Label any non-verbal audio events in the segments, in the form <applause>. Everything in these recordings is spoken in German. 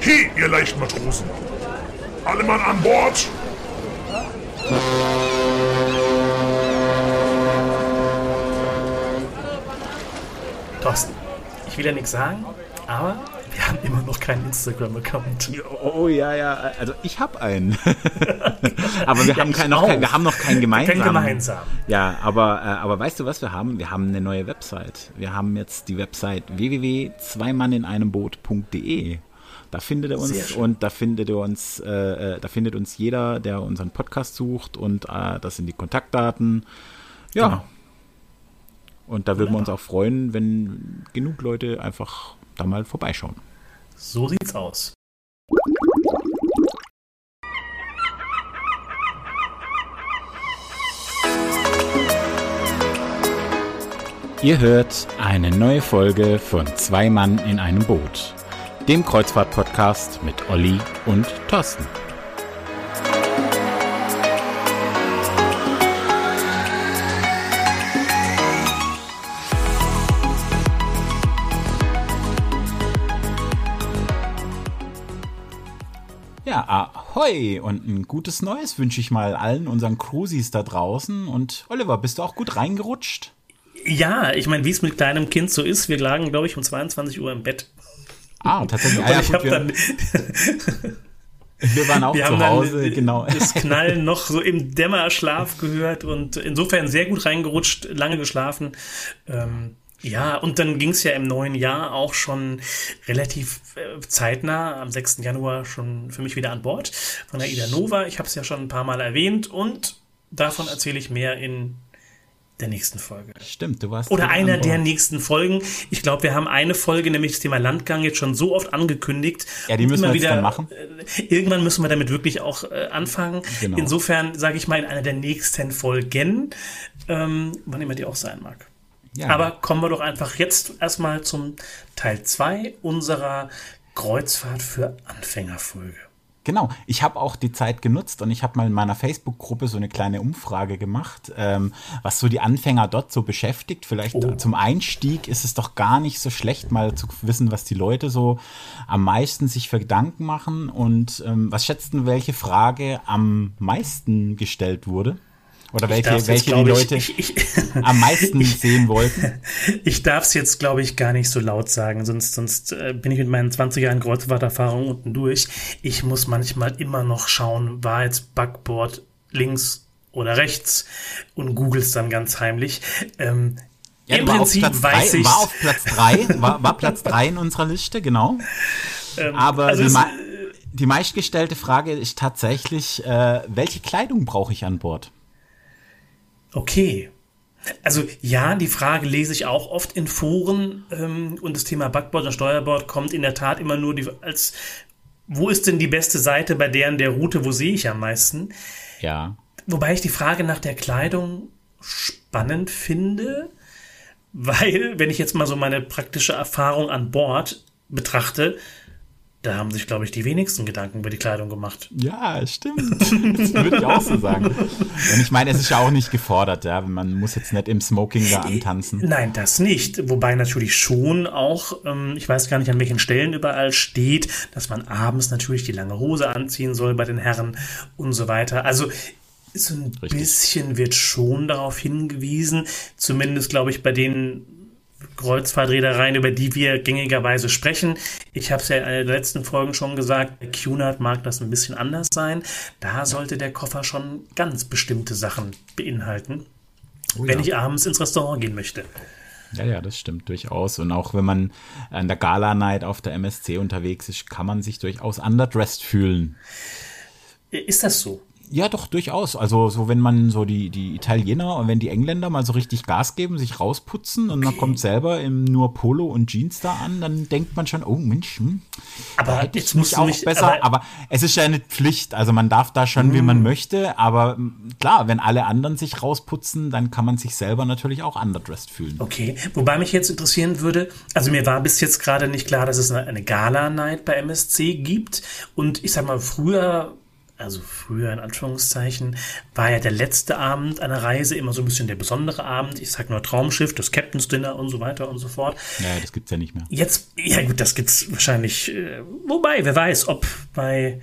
He, ihr leichten Matrosen! Alle Mann an Bord! Thorsten, ich will ja nichts sagen, aber wir haben immer noch keinen Instagram-Account. Oh ja, ja, also ich habe einen. <laughs> aber wir, ja, haben kein, noch kein, wir haben noch keinen gemeinsamen. Kein gemeinsam. Ja, aber, äh, aber weißt du, was wir haben? Wir haben eine neue Website. Wir haben jetzt die Website www.zweimannineinemboot.de. Da findet er uns und da findet er uns, äh, äh, da findet uns jeder, der unseren Podcast sucht und äh, das sind die Kontaktdaten. Ja. Genau. Und da würden wir uns auch freuen, wenn genug Leute einfach da mal vorbeischauen. So sieht's aus. Ihr hört eine neue Folge von Zwei Mann in einem Boot, dem Kreuzfahrt-Podcast mit Olli und Thorsten. Ja, ahoi und ein gutes Neues wünsche ich mal allen unseren Cruisis da draußen. Und Oliver, bist du auch gut reingerutscht? Ja, ich meine, wie es mit kleinem Kind so ist, wir lagen, glaube ich, um 22 Uhr im Bett. Ah, tatsächlich. Ah, ja, ich habe dann. Wir waren auch <laughs> wir zu Hause, genau. <laughs> Das Knallen noch so im Dämmerschlaf gehört und insofern sehr gut reingerutscht, lange geschlafen. Ähm, ja, und dann ging es ja im neuen Jahr auch schon relativ äh, zeitnah, am 6. Januar schon für mich wieder an Bord von der Ida Nova. Ich habe es ja schon ein paar Mal erwähnt und davon erzähle ich mehr in der nächsten Folge. Stimmt, du warst. Oder einer der nächsten Folgen. Ich glaube, wir haben eine Folge, nämlich das Thema Landgang, jetzt schon so oft angekündigt. Ja, die müssen wir wieder, dann machen. Äh, irgendwann müssen wir damit wirklich auch äh, anfangen. Genau. Insofern sage ich mal in einer der nächsten Folgen, ähm, wann immer die auch sein mag. Ja. Aber kommen wir doch einfach jetzt erstmal zum Teil 2 unserer Kreuzfahrt für Anfängerfolge. Genau, ich habe auch die Zeit genutzt und ich habe mal in meiner Facebook-Gruppe so eine kleine Umfrage gemacht, ähm, was so die Anfänger dort so beschäftigt. Vielleicht oh. zum Einstieg ist es doch gar nicht so schlecht, mal zu wissen, was die Leute so am meisten sich für Gedanken machen. Und ähm, was schätzt du, welche Frage am meisten gestellt wurde? Oder welche, welche jetzt, die Leute ich, ich, <laughs> am meisten sehen wollten? <laughs> Ich darf es jetzt, glaube ich, gar nicht so laut sagen, sonst, sonst äh, bin ich mit meinen 20 Jahren Kreuzfahrterfahrung unten durch. Ich muss manchmal immer noch schauen, war jetzt Backboard links oder rechts und googles dann ganz heimlich. Ähm, ja, Im Prinzip weiß ich. War auf Platz 3, war, war Platz 3 in unserer Liste, genau. <laughs> Ähm, Aber also die, die meistgestellte Frage ist tatsächlich, äh, welche Kleidung brauche ich an Bord? Okay. Also ja, die Frage lese ich auch oft in Foren ähm, und das Thema Backboard und Steuerbord kommt in der Tat immer nur die, als wo ist denn die beste Seite bei deren der Route, wo sehe ich am meisten? Ja. Wobei ich die Frage nach der Kleidung spannend finde, weil wenn ich jetzt mal so meine praktische Erfahrung an Bord betrachte, da haben sich, glaube ich, die wenigsten Gedanken über die Kleidung gemacht. Ja, stimmt. <laughs> Das würde ich auch so sagen. Und ich meine, es ist ja auch nicht gefordert, ja. Man muss jetzt nicht im Smoking da antanzen. Nein, das nicht. Wobei natürlich schon auch, ähm, ich weiß gar nicht, an welchen Stellen überall steht, dass man abends natürlich die lange Hose anziehen soll bei den Herren und so weiter. Also so ein Richtig. bisschen wird schon darauf hingewiesen, zumindest glaube ich bei den Kreuzfahrtreedereien, über die wir gängigerweise sprechen. Ich habe es ja in den letzten Folgen schon gesagt, bei Cunard mag das ein bisschen anders sein. Da sollte der Koffer schon ganz bestimmte Sachen beinhalten, oh ja. wenn ich abends ins Restaurant gehen möchte. Ja, ja, das stimmt durchaus. Und auch wenn man an der Gala-Night auf der MSC unterwegs ist, kann man sich durchaus underdressed fühlen. Ist das so? Ja, doch, durchaus. Also, so wenn man so die, die Italiener und wenn die Engländer mal so richtig Gas geben, sich rausputzen und man kommt selber im nur Polo und Jeans da an, dann denkt man schon, oh Mensch, hm, aber hätte ich mich auch mich, besser. Aber, aber, es ist ja eine Pflicht. Also man darf da schon, wie man hm. möchte. Aber hm, klar, wenn alle anderen sich rausputzen, dann kann man sich selber natürlich auch underdressed fühlen. Okay, wobei mich jetzt interessieren würde, also mir war bis jetzt gerade nicht klar, dass es eine, eine Gala-Night bei MSC gibt. Und ich sag mal, früher also früher in Anführungszeichen, war ja der letzte Abend einer Reise immer so ein bisschen der besondere Abend. Ich sag nur Traumschiff, das Captain's Dinner und so weiter und so fort. Ja, das gibt's ja nicht mehr. Jetzt, ja gut, das gibt's wahrscheinlich, äh, wobei, wer weiß, ob bei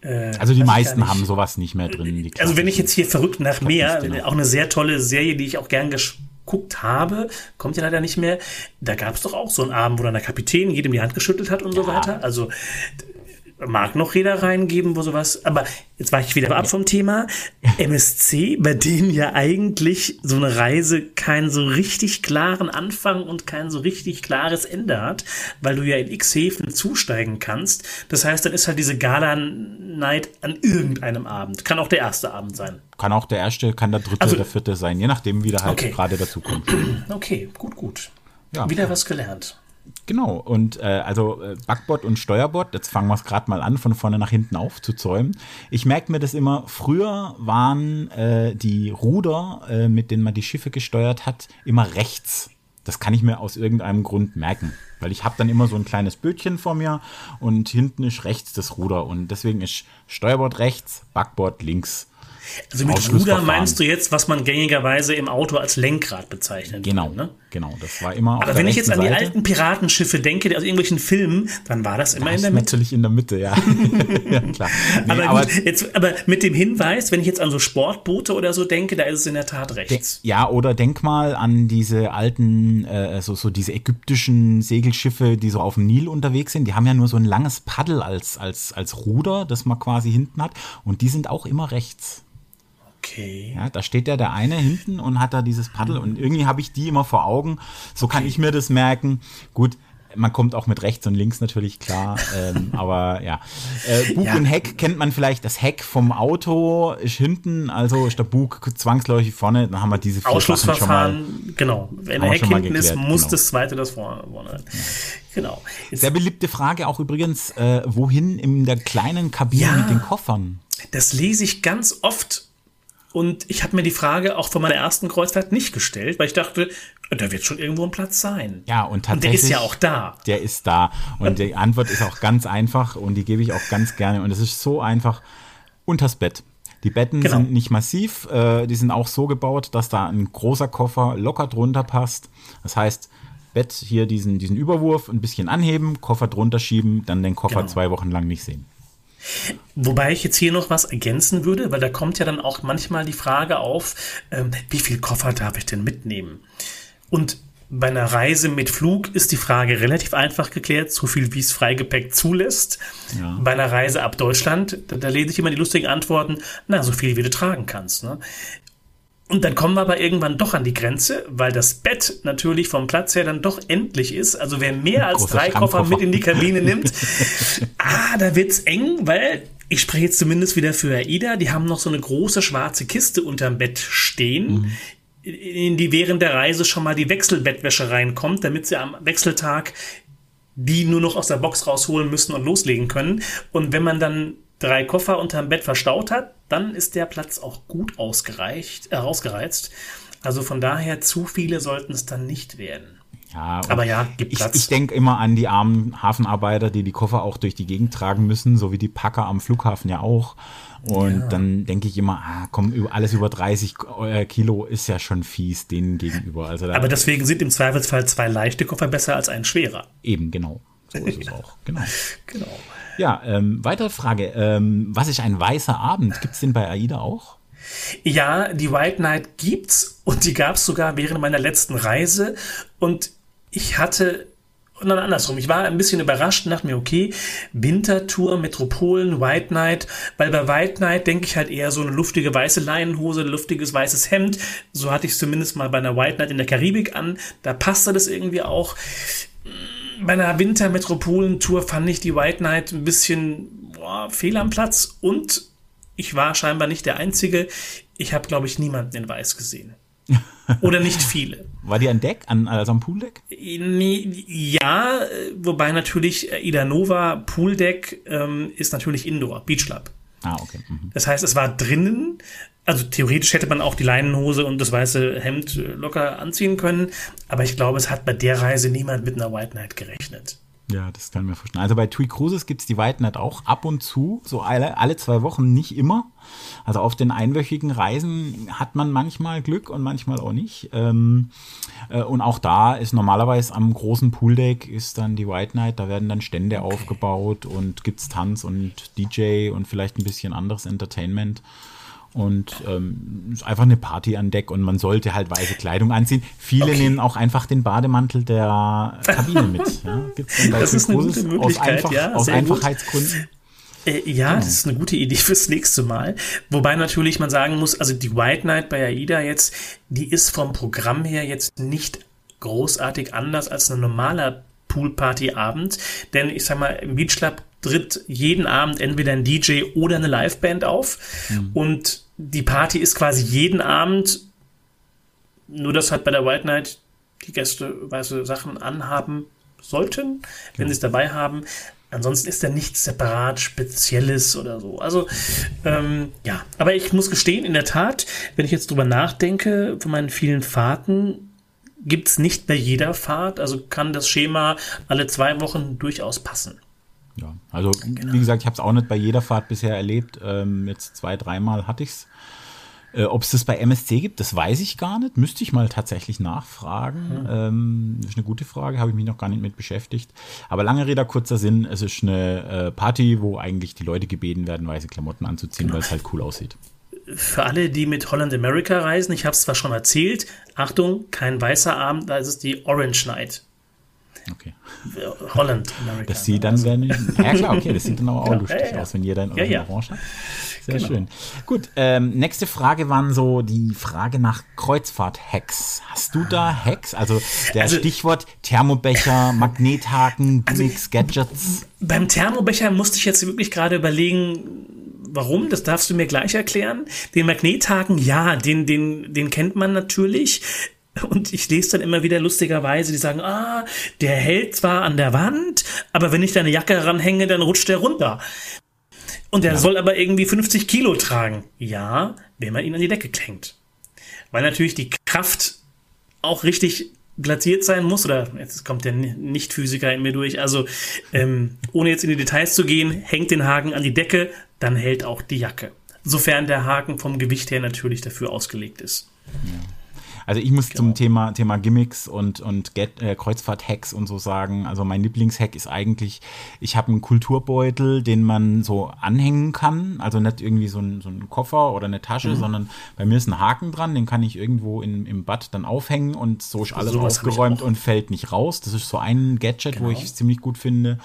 äh, also die meisten haben sowas nicht mehr drin. also wenn ich jetzt hier verrückt nach mehr, auch eine sehr tolle Serie, die ich auch gern geguckt habe, kommt ja leider nicht mehr. Da gab es doch auch so einen Abend, wo dann der Kapitän jedem die Hand geschüttelt hat und ja. so weiter. Also mag noch Reedereien geben, wo sowas, aber jetzt war ich wieder ab vom Thema. <laughs> MSC, bei denen ja eigentlich so eine Reise keinen so richtig klaren Anfang und kein so richtig klares Ende hat, weil du ja in X Häfen zusteigen kannst. Das heißt, dann ist halt diese Gala-Night an irgendeinem Abend. Kann auch der erste Abend sein. Kann auch der erste, kann der dritte also, der vierte sein, je nachdem, wie der halt okay. gerade dazu kommt. <clears throat> Okay, gut, gut. Ja. Wieder was gelernt. Genau, und äh, also äh, Backbord und Steuerbord, jetzt fangen wir es gerade mal an, von vorne nach hinten aufzuzäumen. Ich merke mir das immer, früher waren äh, die Ruder, äh, mit denen man die Schiffe gesteuert hat, immer rechts. Das kann ich mir aus irgendeinem Grund merken, weil ich habe dann immer so ein kleines Bötchen vor mir und hinten ist rechts das Ruder und deswegen ist Steuerbord rechts, Backbord links. Also mit Ruder meinst du jetzt, was man gängigerweise im Auto als Lenkrad bezeichnet. Genau, ne? genau. Das war immer. Aber wenn ich jetzt an die Seite. alten Piratenschiffe denke, aus irgendwelchen Filmen, dann war das immer das in der Mitte. Natürlich in der Mitte, ja. <laughs> ja klar. Nee, aber, aber, gut, jetzt, aber mit dem Hinweis, wenn ich jetzt an so Sportboote oder so denke, da ist es in der Tat rechts. De ja, oder denk mal an diese alten, äh, so, so diese ägyptischen Segelschiffe, die so auf dem Nil unterwegs sind. Die haben ja nur so ein langes Paddel als, als, als Ruder, das man quasi hinten hat. Und die sind auch immer rechts. Okay. Ja, da steht ja der eine hinten und hat da dieses Paddel und irgendwie habe ich die immer vor Augen. So okay. kann ich mir das merken. Gut, man kommt auch mit rechts und links natürlich klar, ähm, <laughs> aber ja. Äh, Bug ja. und Heck kennt man vielleicht. Das Heck vom Auto ist hinten, also ist der Bug zwangsläufig vorne. Dann haben wir diese vier Ausschlussverfahren, mal, genau. Wenn der Heck hinten geklärt, ist, muss genau. das zweite das vorne. vorne. Ja. Genau. Jetzt, Sehr beliebte Frage auch übrigens, äh, wohin in der kleinen Kabine ja, mit den Koffern? Das lese ich ganz oft und ich habe mir die Frage auch von meiner ersten Kreuzfahrt nicht gestellt, weil ich dachte, da wird schon irgendwo ein Platz sein. Ja, und tatsächlich. Und der ist ja auch da. Der ist da. Und die Antwort ist auch ganz einfach und die gebe ich auch ganz gerne. Und es ist so einfach unters Bett. Die Betten genau. sind nicht massiv, äh, die sind auch so gebaut, dass da ein großer Koffer locker drunter passt. Das heißt, Bett hier diesen, diesen Überwurf ein bisschen anheben, Koffer drunter schieben, dann den Koffer genau. zwei Wochen lang nicht sehen. Wobei ich jetzt hier noch was ergänzen würde, weil da kommt ja dann auch manchmal die Frage auf, ähm, wie viel Koffer darf ich denn mitnehmen? Und bei einer Reise mit Flug ist die Frage relativ einfach geklärt, so viel wie es Freigepäck zulässt. Ja. Bei einer Reise ab Deutschland, da, da lese ich immer die lustigen Antworten, na, so viel wie du tragen kannst. Ne? Und dann kommen wir aber irgendwann doch an die Grenze, weil das Bett natürlich vom Platz her dann doch endlich ist. Also wer mehr als drei Koffer mit in die Kabine nimmt, <laughs> ah, da wird's eng, weil ich spreche jetzt zumindest wieder für AIDA, die haben noch so eine große schwarze Kiste unterm Bett stehen, mhm. in die während der Reise schon mal die Wechselbettwäsche reinkommt, damit sie am Wechseltag die nur noch aus der Box rausholen müssen und loslegen können. Und wenn man dann drei Koffer unterm Bett verstaut hat, dann ist der Platz auch gut ausgereicht, äh, ausgereizt. Also von daher zu viele sollten es dann nicht werden. Ja, aber ja, gibt Platz. Ich, ich denke immer an die armen Hafenarbeiter, die die Koffer auch durch die Gegend tragen müssen, so wie die Packer am Flughafen ja auch. Und ja. dann denke ich immer, ah, komm, alles über 30 äh, Kilo ist ja schon fies denen gegenüber. Also da aber deswegen sind im Zweifelsfall zwei leichte Koffer besser als ein schwerer. Eben, genau. So ist es auch. Genau. <laughs> genau. Ja, ähm, weitere Frage. Ähm, was ist ein weißer Abend? Gibt es den bei AIDA auch? Ja, die White Night gibt's und die gab's sogar während meiner letzten Reise und ich hatte und dann andersrum. Ich war ein bisschen überrascht und dachte mir, okay, Wintertour, Metropolen, White Night, weil bei White Night denke ich halt eher so eine luftige weiße Leinenhose, ein luftiges weißes Hemd. So hatte ich es zumindest mal bei einer White Night in der Karibik an. Da passte das irgendwie auch bei einer Wintermetropolentour fand ich die White Knight ein bisschen boah, fehl am Platz und ich war scheinbar nicht der Einzige. Ich habe, glaube ich, niemanden in Weiß gesehen. <laughs> Oder nicht viele. War die an Deck, an, also am Pooldeck? Ja, wobei natürlich Ida Nova Pooldeck ähm, ist natürlich Indoor, Beach Club. Ah, okay. Mhm. Das heißt, es war drinnen, also theoretisch hätte man auch die Leinenhose und das weiße Hemd locker anziehen können, aber ich glaube, es hat bei der Reise niemand mit einer White Night gerechnet. Ja, das kann ich mir vorstellen. Also bei TUI Cruises gibt es die White Night auch ab und zu, so alle, alle zwei Wochen, nicht immer. Also auf den einwöchigen Reisen hat man manchmal Glück und manchmal auch nicht. Ähm, äh, und auch da ist normalerweise am großen Pooldeck ist dann die White Night, da werden dann Stände okay. aufgebaut und gibt es Tanz und DJ und vielleicht ein bisschen anderes Entertainment. Und ähm, ist einfach eine Party an Deck und man sollte halt weiße Kleidung anziehen. Viele okay. nehmen auch einfach den Bademantel der Kabine <laughs> mit. Ja? Gibt's das ist eine gute Möglichkeit, aus, einfach, ja, aus Einfachheitsgründen. Äh, ja, genau. das ist eine gute Idee fürs nächste Mal. Wobei natürlich man sagen muss, also die White Night bei AIDA jetzt, die ist vom Programm her jetzt nicht großartig anders als ein normaler Poolparty-Abend. Denn ich sag mal, im Beach Club tritt jeden Abend entweder ein DJ oder eine Liveband auf. Mhm. Und die Party ist quasi jeden Abend, nur dass halt bei der White Night die Gäste weiße Sachen anhaben sollten, wenn ja. sie es dabei haben. Ansonsten ist da nichts separat Spezielles oder so. Also, ähm, ja. Aber ich muss gestehen, in der Tat, wenn ich jetzt drüber nachdenke, von meinen vielen Fahrten, gibt es nicht bei jeder Fahrt. Also kann das Schema alle zwei Wochen durchaus passen. Ja, also genau. wie gesagt, ich habe es auch nicht bei jeder Fahrt bisher erlebt. Ähm, jetzt zwei, dreimal hatte ich es. Äh, Ob es das bei MSC gibt, das weiß ich gar nicht. Müsste ich mal tatsächlich nachfragen. Mhm. Ähm, das ist eine gute Frage, habe ich mich noch gar nicht mit beschäftigt. Aber lange Rede, kurzer Sinn, es ist eine äh, Party, wo eigentlich die Leute gebeten werden, weiße Klamotten anzuziehen, genau. weil es halt cool aussieht. Für alle, die mit Holland America reisen, ich habe es zwar schon erzählt, Achtung, kein weißer Abend, da ist es die Orange Night. Okay. Holland, Amerika. Das sieht dann, also. wenn, ja klar, okay, das sieht dann aber auch <laughs> lustig ja, aus, wenn jeder in ja, ja. Orange hat. Sehr genau. schön. Gut, ähm, nächste Frage waren so die Frage nach Kreuzfahrt-Hacks. Hast du da Hacks? Also der also, Stichwort Thermobecher, <laughs> Magnethaken, also Gimmicks, also, Gadgets. Beim Thermobecher musste ich jetzt wirklich gerade überlegen, warum, das darfst du mir gleich erklären. Den Magnethaken, ja, den, den, den kennt man natürlich. Und ich lese dann immer wieder lustigerweise, die sagen, ah, der hält zwar an der Wand, aber wenn ich da eine Jacke ranhänge, dann rutscht der runter. Und der ja. soll aber irgendwie 50 Kilo tragen. Ja, wenn man ihn an die Decke klingt. Weil natürlich die Kraft auch richtig platziert sein muss, oder jetzt kommt der Nicht-Physiker in mir durch, also ähm, ohne jetzt in die Details zu gehen, hängt den Haken an die Decke, dann hält auch die Jacke. Sofern der Haken vom Gewicht her natürlich dafür ausgelegt ist. Ja. Also ich muss genau. zum Thema, Thema Gimmicks und, und äh, Kreuzfahrt-Hacks und so sagen, also mein Lieblingshack ist eigentlich, ich habe einen Kulturbeutel, den man so anhängen kann, also nicht irgendwie so ein, so ein Koffer oder eine Tasche, mhm. sondern bei mir ist ein Haken dran, den kann ich irgendwo in, im Bad dann aufhängen und so ist alles so aufgeräumt und fällt nicht raus. Das ist so ein Gadget, genau. wo ich es ziemlich gut finde.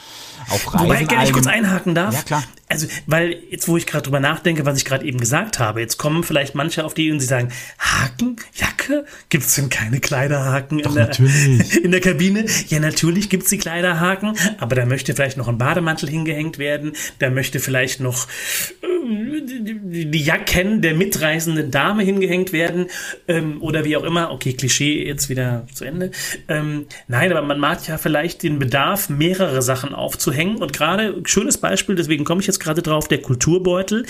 Auf Reisen Wobei, ich kurz einhaken darf. Ja, klar. Also, weil jetzt, wo ich gerade drüber nachdenke, was ich gerade eben gesagt habe, jetzt kommen vielleicht manche auf die und sie sagen, Haken, Jacke, Gibt es denn keine Kleiderhaken in der, <laughs> in der, Kabine? Ja, natürlich gibt es die Kleiderhaken, aber da möchte vielleicht noch ein Bademantel hingehängt werden, da möchte vielleicht noch äh, die Jacken der mitreisenden Dame hingehängt werden ähm, oder wie auch immer. Okay, Klischee jetzt wieder zu Ende. Ähm, nein, aber man mag ja vielleicht den Bedarf, mehrere Sachen aufzuhängen und gerade, schönes Beispiel, deswegen komme ich jetzt gerade drauf, der Kulturbeutel.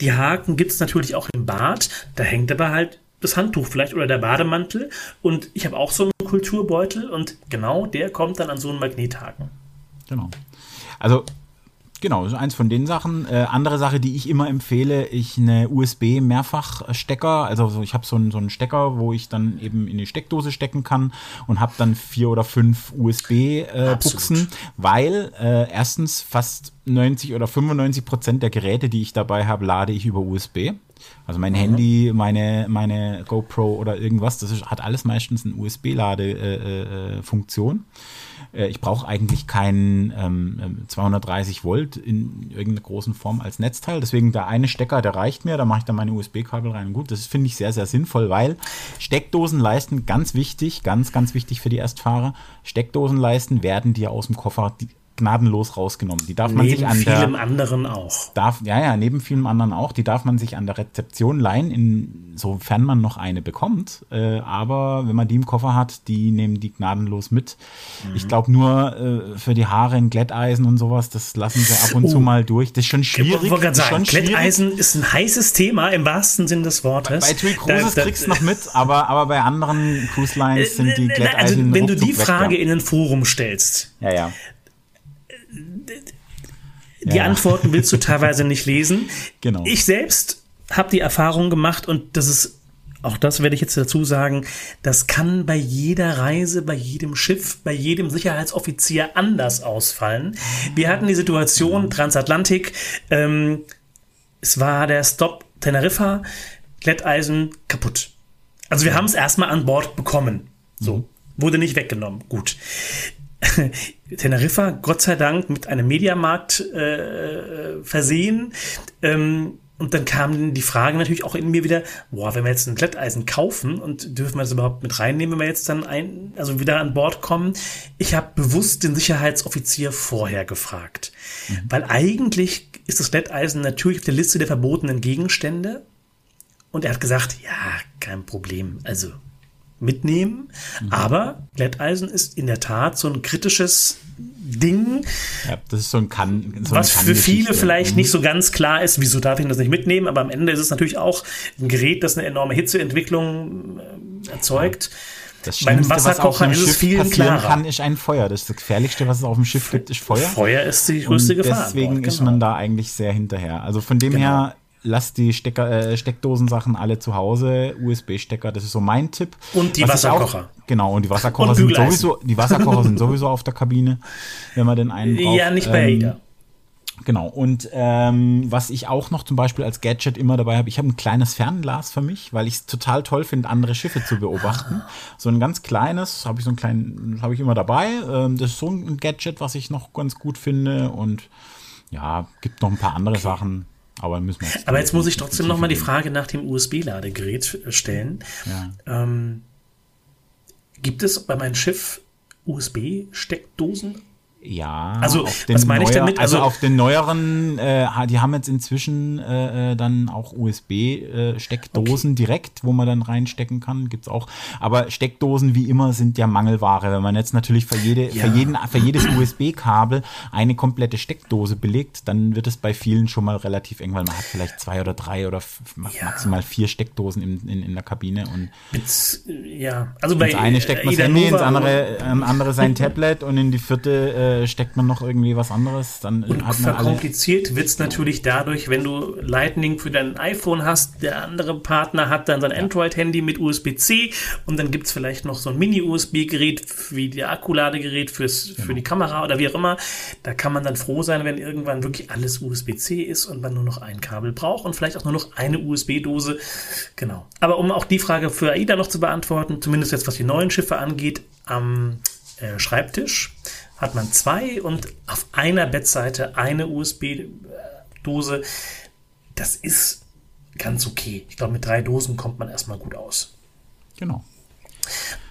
Die Haken gibt es natürlich auch im Bad, da hängt aber halt das Handtuch vielleicht oder der Bademantel. Und ich habe auch so einen Kulturbeutel und genau der kommt dann an so einen Magnethaken. Genau. Also Genau, das ist eins von den Sachen. Äh, andere Sache, die ich immer empfehle, ich eine USB-Mehrfachstecker. Also ich habe so einen, so einen Stecker, wo ich dann eben in die Steckdose stecken kann und habe dann vier oder fünf USB-Buchsen, äh, weil äh, erstens fast 90 oder 95 Prozent der Geräte, die ich dabei habe, lade ich über USB. Also mein mhm. Handy, meine, meine GoPro oder irgendwas, das ist, hat alles meistens eine USB-Ladefunktion. Äh, äh, äh, ich brauche eigentlich keinen ähm, 230 ähm, Volt in irgendeiner großen Form als Netzteil. Deswegen der eine Stecker, der reicht mir, da mache ich dann meine USB-Kabel rein. Gut, das finde ich sehr, sehr sinnvoll, weil Steckdosenleisten, ganz wichtig, ganz, ganz wichtig für die Erstfahrer, Steckdosenleisten werden dir aus dem Koffer gnadenlos rausgenommen. Die darf man neben sich an der. Vielem anderen auch. Darf, ja, ja, neben vielem anderen auch. Die darf man sich an der Rezeption leihen, insofern man noch eine bekommt. Äh, aber wenn man die im Koffer hat, die nehmen die gnadenlos mit. Mhm. Ich glaube nur äh, für die Haare in Glätteisen und sowas, das lassen sie ab und oh. zu mal durch. Das ist schon schwierig. Ich wollte gerade sagen, Glätteisen ist ein heißes Thema im wahrsten Sinn des Wortes. Bei, bei TUI Cruises da, da, kriegst du noch mit, aber, aber bei anderen Cruise Lines sind die äh, also, Glätteisen Also wenn du die Frage weg, ja. in ein Forum stellst, ja, ja die Ja. Antworten willst du teilweise nicht lesen. <laughs> Genau. Ich selbst habe die Erfahrung gemacht und das ist, auch das werde ich jetzt dazu sagen, das kann bei jeder Reise, bei jedem Schiff, bei jedem Sicherheitsoffizier anders ausfallen. Wir hatten die Situation Transatlantik, ähm, es war der Stop Teneriffa, Glätteisen kaputt. Also wir haben es erstmal an Bord bekommen. So, wurde nicht weggenommen. Gut. <laughs> Teneriffa, Gott sei Dank, mit einem Mediamarkt äh, versehen. Ähm, und dann kam die Frage natürlich auch in mir wieder, boah, wenn wir jetzt ein Glätteisen kaufen und dürfen wir das überhaupt mit reinnehmen, wenn wir jetzt dann ein, also wieder an Bord kommen. Ich habe bewusst den Sicherheitsoffizier vorher gefragt. Weil eigentlich ist das Glätteisen natürlich auf der Liste der verbotenen Gegenstände. Und er hat gesagt, ja, kein Problem. Also mitnehmen. Aber Glätteisen ist in der Tat so ein kritisches Ding, Ja, das ist so ein Kann. So was für viele vielleicht Mhm. nicht so ganz klar ist, wieso darf ich das nicht mitnehmen, aber am Ende ist es natürlich auch ein Gerät, das eine enorme Hitzeentwicklung äh, erzeugt. Das Bei einem was Wasserkocher einem ist es viel klarer. kann, ist ein Feuer. Das ist das Gefährlichste, was es auf dem Schiff gibt, ist Feuer. Feuer ist die größte Und Gefahr. Deswegen Bord, ist genau. man da eigentlich sehr hinterher. Also von dem Genau. her, lasst die Stecker, äh, Steckdosensachen alle zu Hause, USB-Stecker, das ist so mein Tipp. Und die Was Wasserkocher. Auch, genau, und die Wasserkocher Und sind sowieso, die Wasserkocher sind sowieso auf der Kabine, wenn man den einen braucht. Ja, nicht bei Ähm, AIDA. Genau. Und ähm, was ich auch noch zum Beispiel als Gadget immer dabei habe, ich habe ein kleines Fernglas für mich, weil ich es total toll finde, andere Schiffe zu beobachten. So ein ganz kleines, habe ich so ein kleines, habe ich immer dabei. Ähm, das ist so ein Gadget, was ich noch ganz gut finde. Und ja, gibt noch ein paar andere Sachen, aber müssen wir Aber jetzt muss ich trotzdem die noch mal die Frage nach dem USB-Ladegerät stellen. Ja. Ähm, gibt es bei meinem Schiff USB-Steckdosen? Ja, Also, auf was meine ich neuer- damit? Also, Also- auf den neueren, äh, die haben jetzt inzwischen äh, äh, dann auch USB-Steckdosen direkt, wo man dann reinstecken kann. Gibt's auch. Aber Steckdosen wie immer sind ja Mangelware. Wenn man jetzt natürlich für, jede, Ja. für, jeden, für jedes USB-Kabel eine komplette Steckdose belegt, dann wird es bei vielen schon mal relativ eng, weil man hat vielleicht zwei oder drei oder Ja. maximal vier Steckdosen in, in, in der Kabine und Mit, äh, ja, also bei ins eine steckt man das Handy, ins andere, ähm, andere sein Tablet und in die vierte äh, steckt man noch irgendwie was anderes. Dann Und hat man alle. verkompliziert wird's natürlich dadurch, wenn du Lightning für dein iPhone hast, der andere Partner hat dann sein Android-Handy mit USB-C und dann gibt's vielleicht noch so ein Mini-USB-Gerät wie der Akkuladegerät fürs, für die Kamera oder wie auch immer. Da kann man dann froh sein, wenn irgendwann wirklich alles USB-C ist und man nur noch ein Kabel braucht und vielleicht auch nur noch eine USB-Dose. Genau. Aber um auch die Frage für AIDA noch zu beantworten, zumindest jetzt was die neuen Schiffe angeht, am äh, Schreibtisch hat man zwei und auf einer Bettseite eine USB-Dose. Das ist ganz okay. Ich glaube, mit drei Dosen kommt man erstmal gut aus. Genau.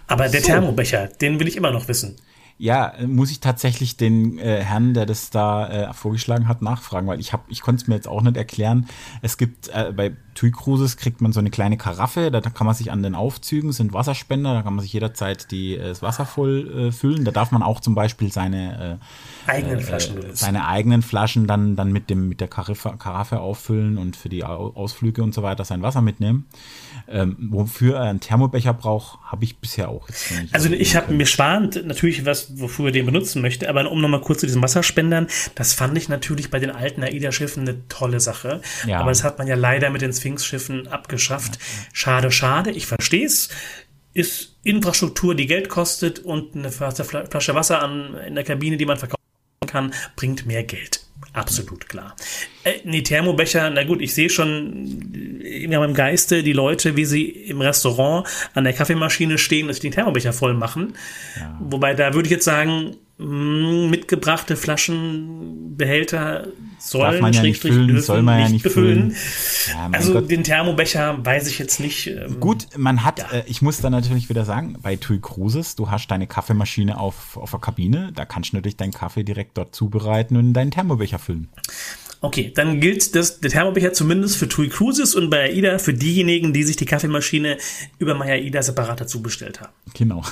Aber der So. Thermobecher, den will ich immer noch wissen. Ja, muss ich tatsächlich den äh, Herrn, der das da äh, vorgeschlagen hat, nachfragen, weil ich habe, ich konnte es mir jetzt auch nicht erklären. Es gibt äh, bei TUI Cruises kriegt man so eine kleine Karaffe, da, kann man sich an den Aufzügen sind Wasserspender, da kann man sich jederzeit die, äh, das Wasser voll äh, füllen. Da darf man auch zum Beispiel seine äh, Eigenen Flaschen äh, benutzen. seine eigenen Flaschen dann, dann mit, dem, mit der Karaffe, Karaffe auffüllen und für die Au- Ausflüge und so weiter sein Wasser mitnehmen. Ähm, wofür er einen Thermobecher braucht, habe ich bisher auch jetzt noch nicht. Also ich habe mir schwant natürlich was, wofür ich den benutzen möchte, aber um nochmal kurz zu diesen Wasserspendern, das fand ich natürlich bei den alten AIDA-Schiffen eine tolle Sache. Ja. Aber das hat man ja leider mit den Sphinx-Schiffen abgeschafft. Schade, schade, ich verstehe es. Ist Infrastruktur, die Geld kostet und eine Flasche Flasche Wasser an, in der Kabine, die man verkaufen kann, bringt mehr Geld. Absolut klar. Äh, nee, Thermobecher, na gut, ich sehe schon in meinem Geiste die Leute, wie sie im Restaurant an der Kaffeemaschine stehen und sich den Thermobecher voll machen. Wobei da würde ich jetzt sagen, mitgebrachte Flaschenbehälter sollen, man ja nicht Schrägstrich, füllen, dürfen soll man ja nicht füllen. Ja, also Gott. den Thermobecher weiß ich jetzt nicht. Ähm, Gut, man hat, äh, ich muss da natürlich wieder sagen, bei TUI Cruises, du hast deine Kaffeemaschine auf, auf der Kabine, da kannst du natürlich deinen Kaffee direkt dort zubereiten und in deinen Thermobecher füllen. Okay, dann gilt das, der Thermobecher zumindest für TUI Cruises und bei AIDA für diejenigen, die sich die Kaffeemaschine über Maya AIDA separat dazu bestellt haben. Genau.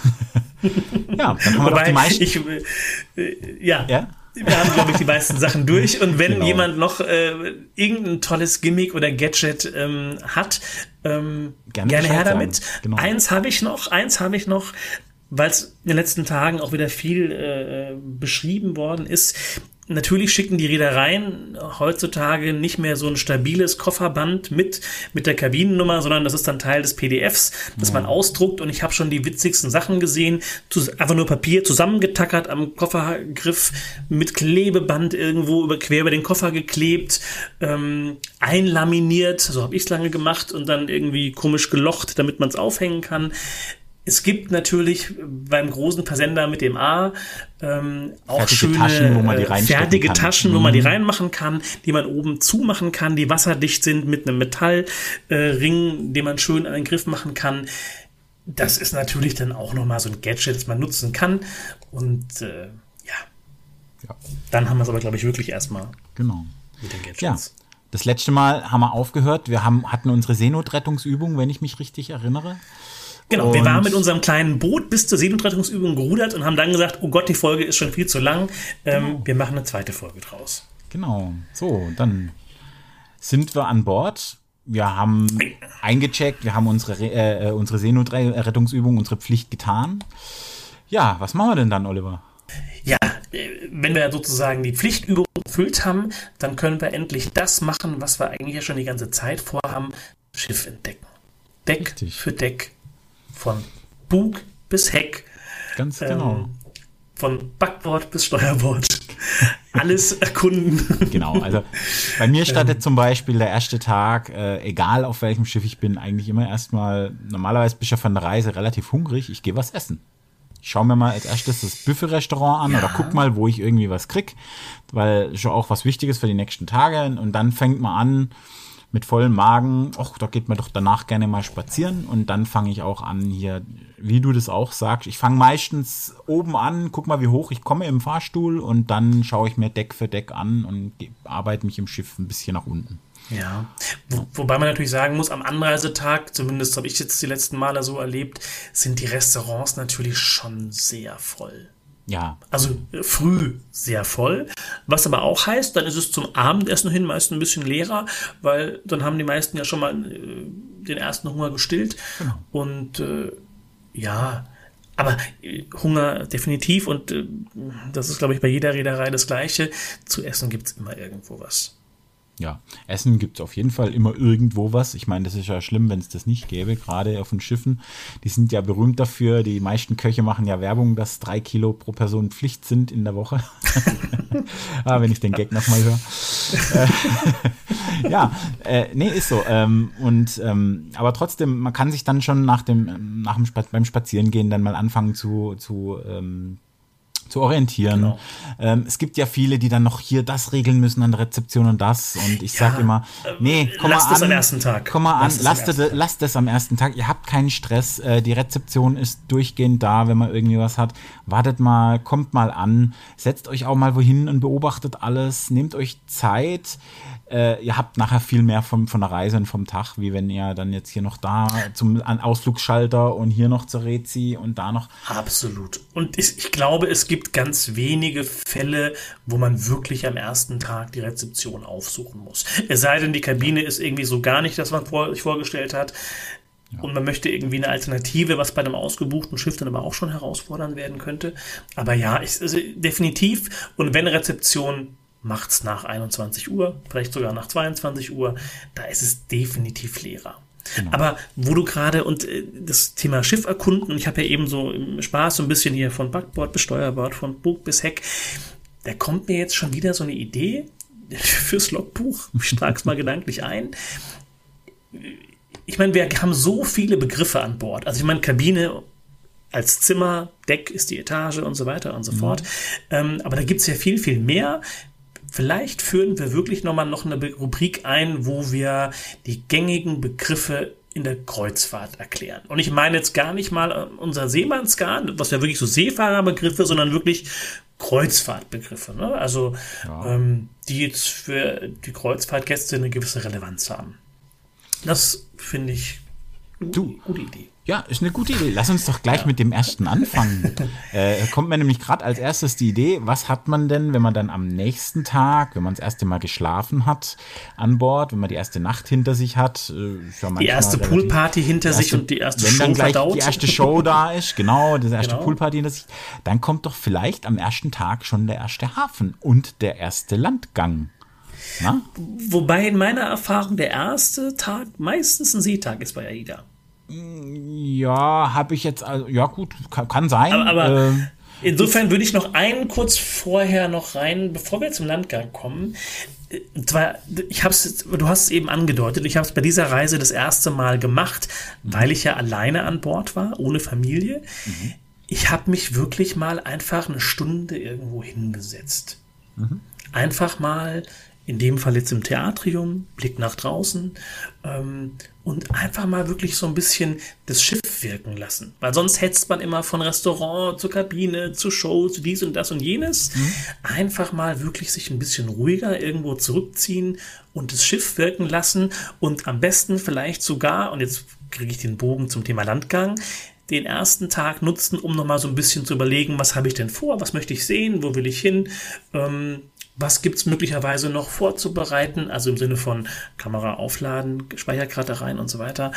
<laughs> ja, dann haben wir Wobei, die meisten. ich, äh, äh, ja, Ja? wir haben, glaube ich, die meisten Sachen <laughs> durch. Und wenn Genau. jemand noch äh, irgendein tolles Gimmick oder Gadget ähm, hat, ähm, Gerne gerne, her damit. Genau. Eins habe ich noch, eins habe ich noch, weil es in den letzten Tagen auch wieder viel äh, beschrieben worden ist. Natürlich schicken die Reedereien heutzutage nicht mehr so ein stabiles Kofferband mit, mit der Kabinennummer, sondern das ist dann Teil des PDFs, das man ausdruckt. Und ich habe schon die witzigsten Sachen gesehen. Einfach nur Papier zusammengetackert am Koffergriff mit Klebeband irgendwo über, quer über den Koffer geklebt, ähm, einlaminiert, so habe ich es lange gemacht und dann irgendwie komisch gelocht, damit man es aufhängen kann. Es gibt natürlich beim großen Versender mit dem A ähm, auch fertige schöne Taschen, wo man die äh, fertige kann. Taschen, wo man die mhm. reinmachen kann, die man oben zumachen kann, die wasserdicht sind mit einem Metallring, äh, den man schön an den Griff machen kann. Das ist natürlich dann auch nochmal so ein Gadget, das man nutzen kann. Und äh, ja. ja. Dann haben wir es aber, glaube ich, wirklich erstmal genau. mit den Gadgets. Ja. Das letzte Mal haben wir aufgehört. Wir haben, hatten unsere Seenotrettungsübung, wenn ich mich richtig erinnere. Genau, und wir waren mit unserem kleinen Boot bis zur Seenotrettungsübung gerudert und haben dann gesagt, oh Gott, die Folge ist schon viel zu lang. Ähm, genau. Wir machen eine zweite Folge draus. Genau. So, dann sind wir an Bord. Wir haben eingecheckt, wir haben unsere, äh, unsere Seenotrettungsübung, unsere Pflicht getan. Ja, was machen wir denn dann, Oliver? Ja, äh, wenn wir sozusagen die Pflichtübung erfüllt haben, dann können wir endlich das machen, was wir eigentlich ja schon die ganze Zeit vorhaben, Schiff entdecken. Deck Richtig. für Deck von Bug bis Heck. Ganz genau. Ähm, von Backbord bis Steuerbord. <laughs> Alles erkunden. Genau, also bei mir <laughs> startet ähm, zum Beispiel der erste Tag, äh, egal auf welchem Schiff ich bin, eigentlich immer erstmal, normalerweise bin ich ja von der Reise relativ hungrig, ich gehe was essen. Ich schaue mir mal als erstes das Buffet-Restaurant an ja. oder guck mal, wo ich irgendwie was krieg, weil schon auch was Wichtiges für die nächsten Tage und dann fängt man an, mit vollem Magen, ach, da geht man doch danach gerne mal spazieren und dann fange ich auch an hier, wie du das auch sagst, ich fange meistens oben an, guck mal, wie hoch ich komme im Fahrstuhl und dann schaue ich mir Deck für Deck an und arbeite mich im Schiff ein bisschen nach unten. Ja, Wo, wobei man natürlich sagen muss, am Anreisetag, zumindest habe ich jetzt die letzten Male so erlebt, sind die Restaurants natürlich schon sehr voll. Ja. Also äh, früh sehr voll. Was aber auch heißt, dann ist es zum Abendessen hin meist ein bisschen leerer, weil dann haben die meisten ja schon mal äh, den ersten Hunger gestillt. Genau. Und äh, ja, aber äh, Hunger definitiv und äh, das ist, glaube ich, bei jeder Reederei das Gleiche. Zu essen gibt es immer irgendwo was. Ja, Essen gibt es auf jeden Fall immer irgendwo was. Ich meine, das ist ja schlimm, wenn es das nicht gäbe, gerade auf den Schiffen. Die sind ja berühmt dafür. Die meisten Köche machen ja Werbung, dass drei Kilo pro Person Pflicht sind in der Woche. <laughs> ah, wenn ich den Gag nochmal höre. Äh, <laughs> ja, äh, nee, ist so. Ähm, und ähm, aber trotzdem, man kann sich dann schon nach dem, nach dem Sp beim Spazierengehen dann mal anfangen zu, zu ähm, zu orientieren. Genau. Ähm, es gibt ja viele, die dann noch hier das regeln müssen an der Rezeption und das. Und ich ja, sage immer, äh, nee, komm lasst mal an. am ersten Tag. Komm mal lasst an, lasst es, lasst es am ersten Tag. Ihr habt keinen Stress. Äh, die Rezeption ist durchgehend da, wenn man irgendwie was hat. Wartet mal, kommt mal an, setzt euch auch mal wohin und beobachtet alles. Nehmt euch Zeit äh, ihr habt nachher viel mehr vom, von der Reise und vom Tag, wie wenn ihr dann jetzt hier noch da zum Ausflugsschalter und hier noch zur Rezi und da noch. Absolut. Und ich, ich glaube, es gibt ganz wenige Fälle, wo man wirklich am ersten Tag die Rezeption aufsuchen muss. Es sei denn, die Kabine ist irgendwie so gar nicht, das man vor, sich vorgestellt hat. Und man möchte irgendwie eine Alternative, was bei einem ausgebuchten Schiff dann aber auch schon herausfordernd werden könnte. Aber ja, ich, also definitiv. Und wenn Rezeption macht's nach 21 Uhr, vielleicht sogar nach 22 Uhr, da ist es definitiv leerer. Genau. Aber wo du gerade und äh, das Thema Schiff erkunden, und ich habe ja eben so im Spaß so ein bisschen hier von Backbord bis Steuerbord, von Bug bis Heck, da kommt mir jetzt schon wieder so eine Idee <laughs> fürs Logbuch. Ich trage es mal gedanklich ein. Ich meine, wir haben so viele Begriffe an Bord. Also ich meine, Kabine als Zimmer, Deck ist die Etage und so weiter und so mhm. fort. Ähm, aber da gibt es ja viel, viel mehr. Vielleicht führen wir wirklich nochmal noch eine Rubrik ein, wo wir die gängigen Begriffe in der Kreuzfahrt erklären. Und ich meine jetzt gar nicht mal äh, unser Seemannsgarn, was ja wirklich so Seefahrerbegriffe, sondern wirklich Kreuzfahrtbegriffe. Ne? Also ja. ähm, die jetzt für die Kreuzfahrtgäste eine gewisse Relevanz haben. Das finde ich Du, gute Idee. Ja, ist eine gute Idee. Lass uns doch gleich ja. mit dem ersten anfangen. <laughs> äh, kommt mir nämlich gerade als erstes die Idee, was hat man denn, wenn man dann am nächsten Tag, wenn man das erste Mal geschlafen hat an Bord, wenn man die erste Nacht hinter sich hat, äh, ja die erste Poolparty hinter erste, sich und die erste wenn Show dann gleich verdaut. die erste Show da ist, genau, die erste genau. Poolparty hinter sich, dann kommt doch vielleicht am ersten Tag schon der erste Hafen und der erste Landgang. Na? Wobei in meiner Erfahrung der erste Tag meistens ein Seetag ist bei AIDA. Ja, habe ich jetzt, also, ja gut, kann, kann sein. Aber, aber ähm, insofern würde ich noch einen kurz vorher noch rein, bevor wir zum Landgang kommen. Und zwar, ich hab's, du hast es eben angedeutet, ich habe es bei dieser Reise das erste Mal gemacht, weil ich ja alleine an Bord war, ohne Familie. Mhm. Ich habe mich wirklich mal einfach eine Stunde irgendwo hingesetzt. Mhm. Einfach mal in dem Fall jetzt im Theatrium, Blick nach draußen ähm, und einfach mal wirklich so ein bisschen das Schiff wirken lassen. Weil sonst hetzt man immer von Restaurant zur Kabine, zu Show, zu dies und das und jenes. Mhm. Einfach mal wirklich sich ein bisschen ruhiger irgendwo zurückziehen und das Schiff wirken lassen und am besten vielleicht sogar, und jetzt kriege ich den Bogen zum Thema Landgang, den ersten Tag nutzen, um nochmal so ein bisschen zu überlegen, was habe ich denn vor, was möchte ich sehen, wo will ich hin, ähm, was gibt es möglicherweise noch vorzubereiten, also im Sinne von Kamera aufladen, Speicherkarte rein und so weiter,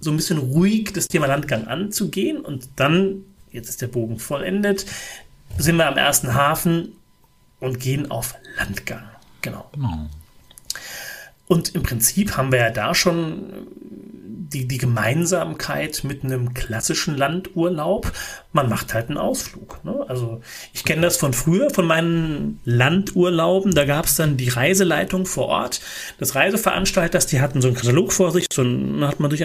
so ein bisschen ruhig das Thema Landgang anzugehen und dann, jetzt ist der Bogen vollendet, sind wir am ersten Hafen und gehen auf Landgang. Genau. genau. Und im Prinzip haben wir ja da schon die, die Gemeinsamkeit mit einem klassischen Landurlaub, man macht halt einen Ausflug. Ne? Also ich kenne das von früher, von meinen Landurlauben, da gab es dann die Reiseleitung vor Ort des Reiseveranstalters, die hatten so einen Katalog vor sich, so ein, hat man sich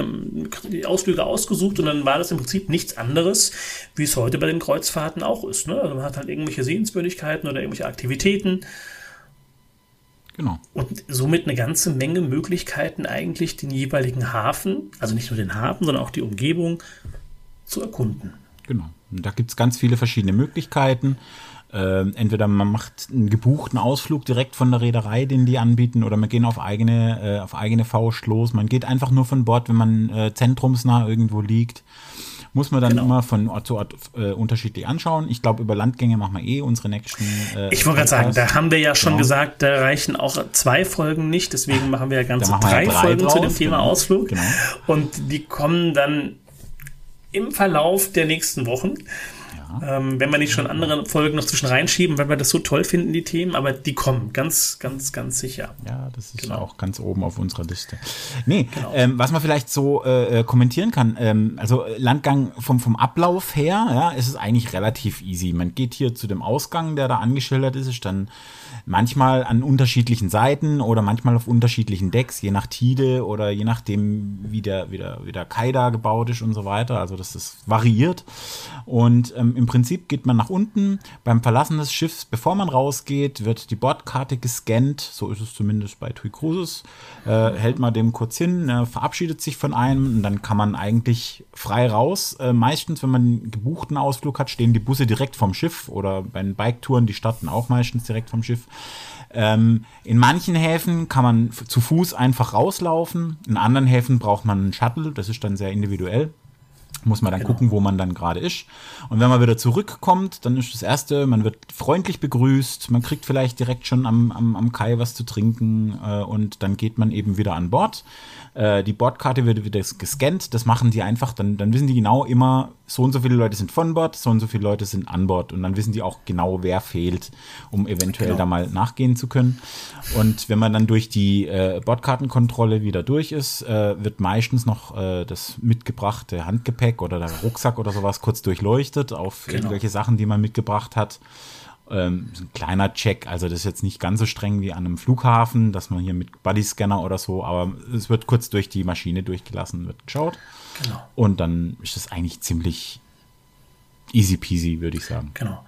die Ausflüge ausgesucht und dann war das im Prinzip nichts anderes, wie es heute bei den Kreuzfahrten auch ist. Ne? Also man hat halt irgendwelche Sehenswürdigkeiten oder irgendwelche Aktivitäten Genau. Und somit eine ganze Menge Möglichkeiten, eigentlich den jeweiligen Hafen, also nicht nur den Hafen, sondern auch die Umgebung zu erkunden. Genau. Und da gibt es ganz viele verschiedene Möglichkeiten. Ähm, entweder man macht einen gebuchten Ausflug direkt von der Reederei, den die anbieten, oder man geht auf eigene, äh, auf eigene Faust los. Man geht einfach nur von Bord, wenn man äh, zentrumsnah irgendwo liegt muss man dann genau. immer von Ort zu Ort äh, unterschiedlich anschauen. Ich glaube, über Landgänge machen wir eh unsere nächsten. Äh, ich wollte gerade sagen, da haben wir ja schon genau. gesagt, da reichen auch zwei Folgen nicht. Deswegen machen wir ja ganze drei, ja drei, Folgen drauf, zu dem Thema genau. Ausflug. Genau. Und die kommen dann im Verlauf der nächsten Wochen. Ähm, wenn wir nicht schon andere Folgen noch zwischen reinschieben, weil wir das so toll finden, die Themen, aber die kommen ganz, ganz, ganz sicher. Ja, das ist genau. auch ganz oben auf unserer Liste. Nee, genau. ähm, was man vielleicht so äh, äh kommentieren kann, ähm, also Landgang vom, vom Ablauf her, ja, ist es eigentlich relativ easy. Man geht hier zu dem Ausgang, der da angeschildert ist, ist dann manchmal an unterschiedlichen Seiten oder manchmal auf unterschiedlichen Decks, je nach Tide oder je nachdem, wie der, wie der, wie der Kai da gebaut ist und so weiter. Also das ist variiert. Und ähm, im Prinzip geht man nach unten. Beim Verlassen des Schiffs, bevor man rausgeht, wird die Bordkarte gescannt. So ist es zumindest bei TUI Cruises. Äh, hält man dem kurz hin, äh, verabschiedet sich von einem und dann kann man eigentlich frei raus. Äh, meistens, wenn man einen gebuchten Ausflug hat, stehen die Busse direkt vom Schiff oder bei den Biketouren, die starten auch meistens direkt vom Schiff. Ähm, in manchen Häfen kann man zu Fuß einfach rauslaufen. In anderen Häfen braucht man einen Shuttle. Das ist dann sehr individuell. Muss man dann genau. gucken, wo man dann gerade ist. Und wenn man wieder zurückkommt, dann ist das Erste, man wird freundlich begrüßt, man kriegt vielleicht direkt schon am, am, am Kai was zu trinken äh, und dann geht man eben wieder an Bord. Äh, die Bordkarte wird wieder gescannt, das machen die einfach, dann, dann wissen die genau immer, so und so viele Leute sind von Bord, so und so viele Leute sind an Bord und dann wissen die auch genau, wer fehlt, um eventuell genau. da mal nachgehen zu können. Und wenn man dann durch die äh, Bordkartenkontrolle wieder durch ist, äh, wird meistens noch äh, das mitgebrachte Handgepäck oder der Rucksack oder sowas kurz durchleuchtet auf genau. irgendwelche Sachen, die man mitgebracht hat. Ähm, ein kleiner Check, also das ist jetzt nicht ganz so streng wie an einem Flughafen, dass man hier mit Bodyscanner oder so, aber es wird kurz durch die Maschine durchgelassen, wird geschaut. Genau. Und dann ist es eigentlich ziemlich easy peasy, würde ich sagen. Genau.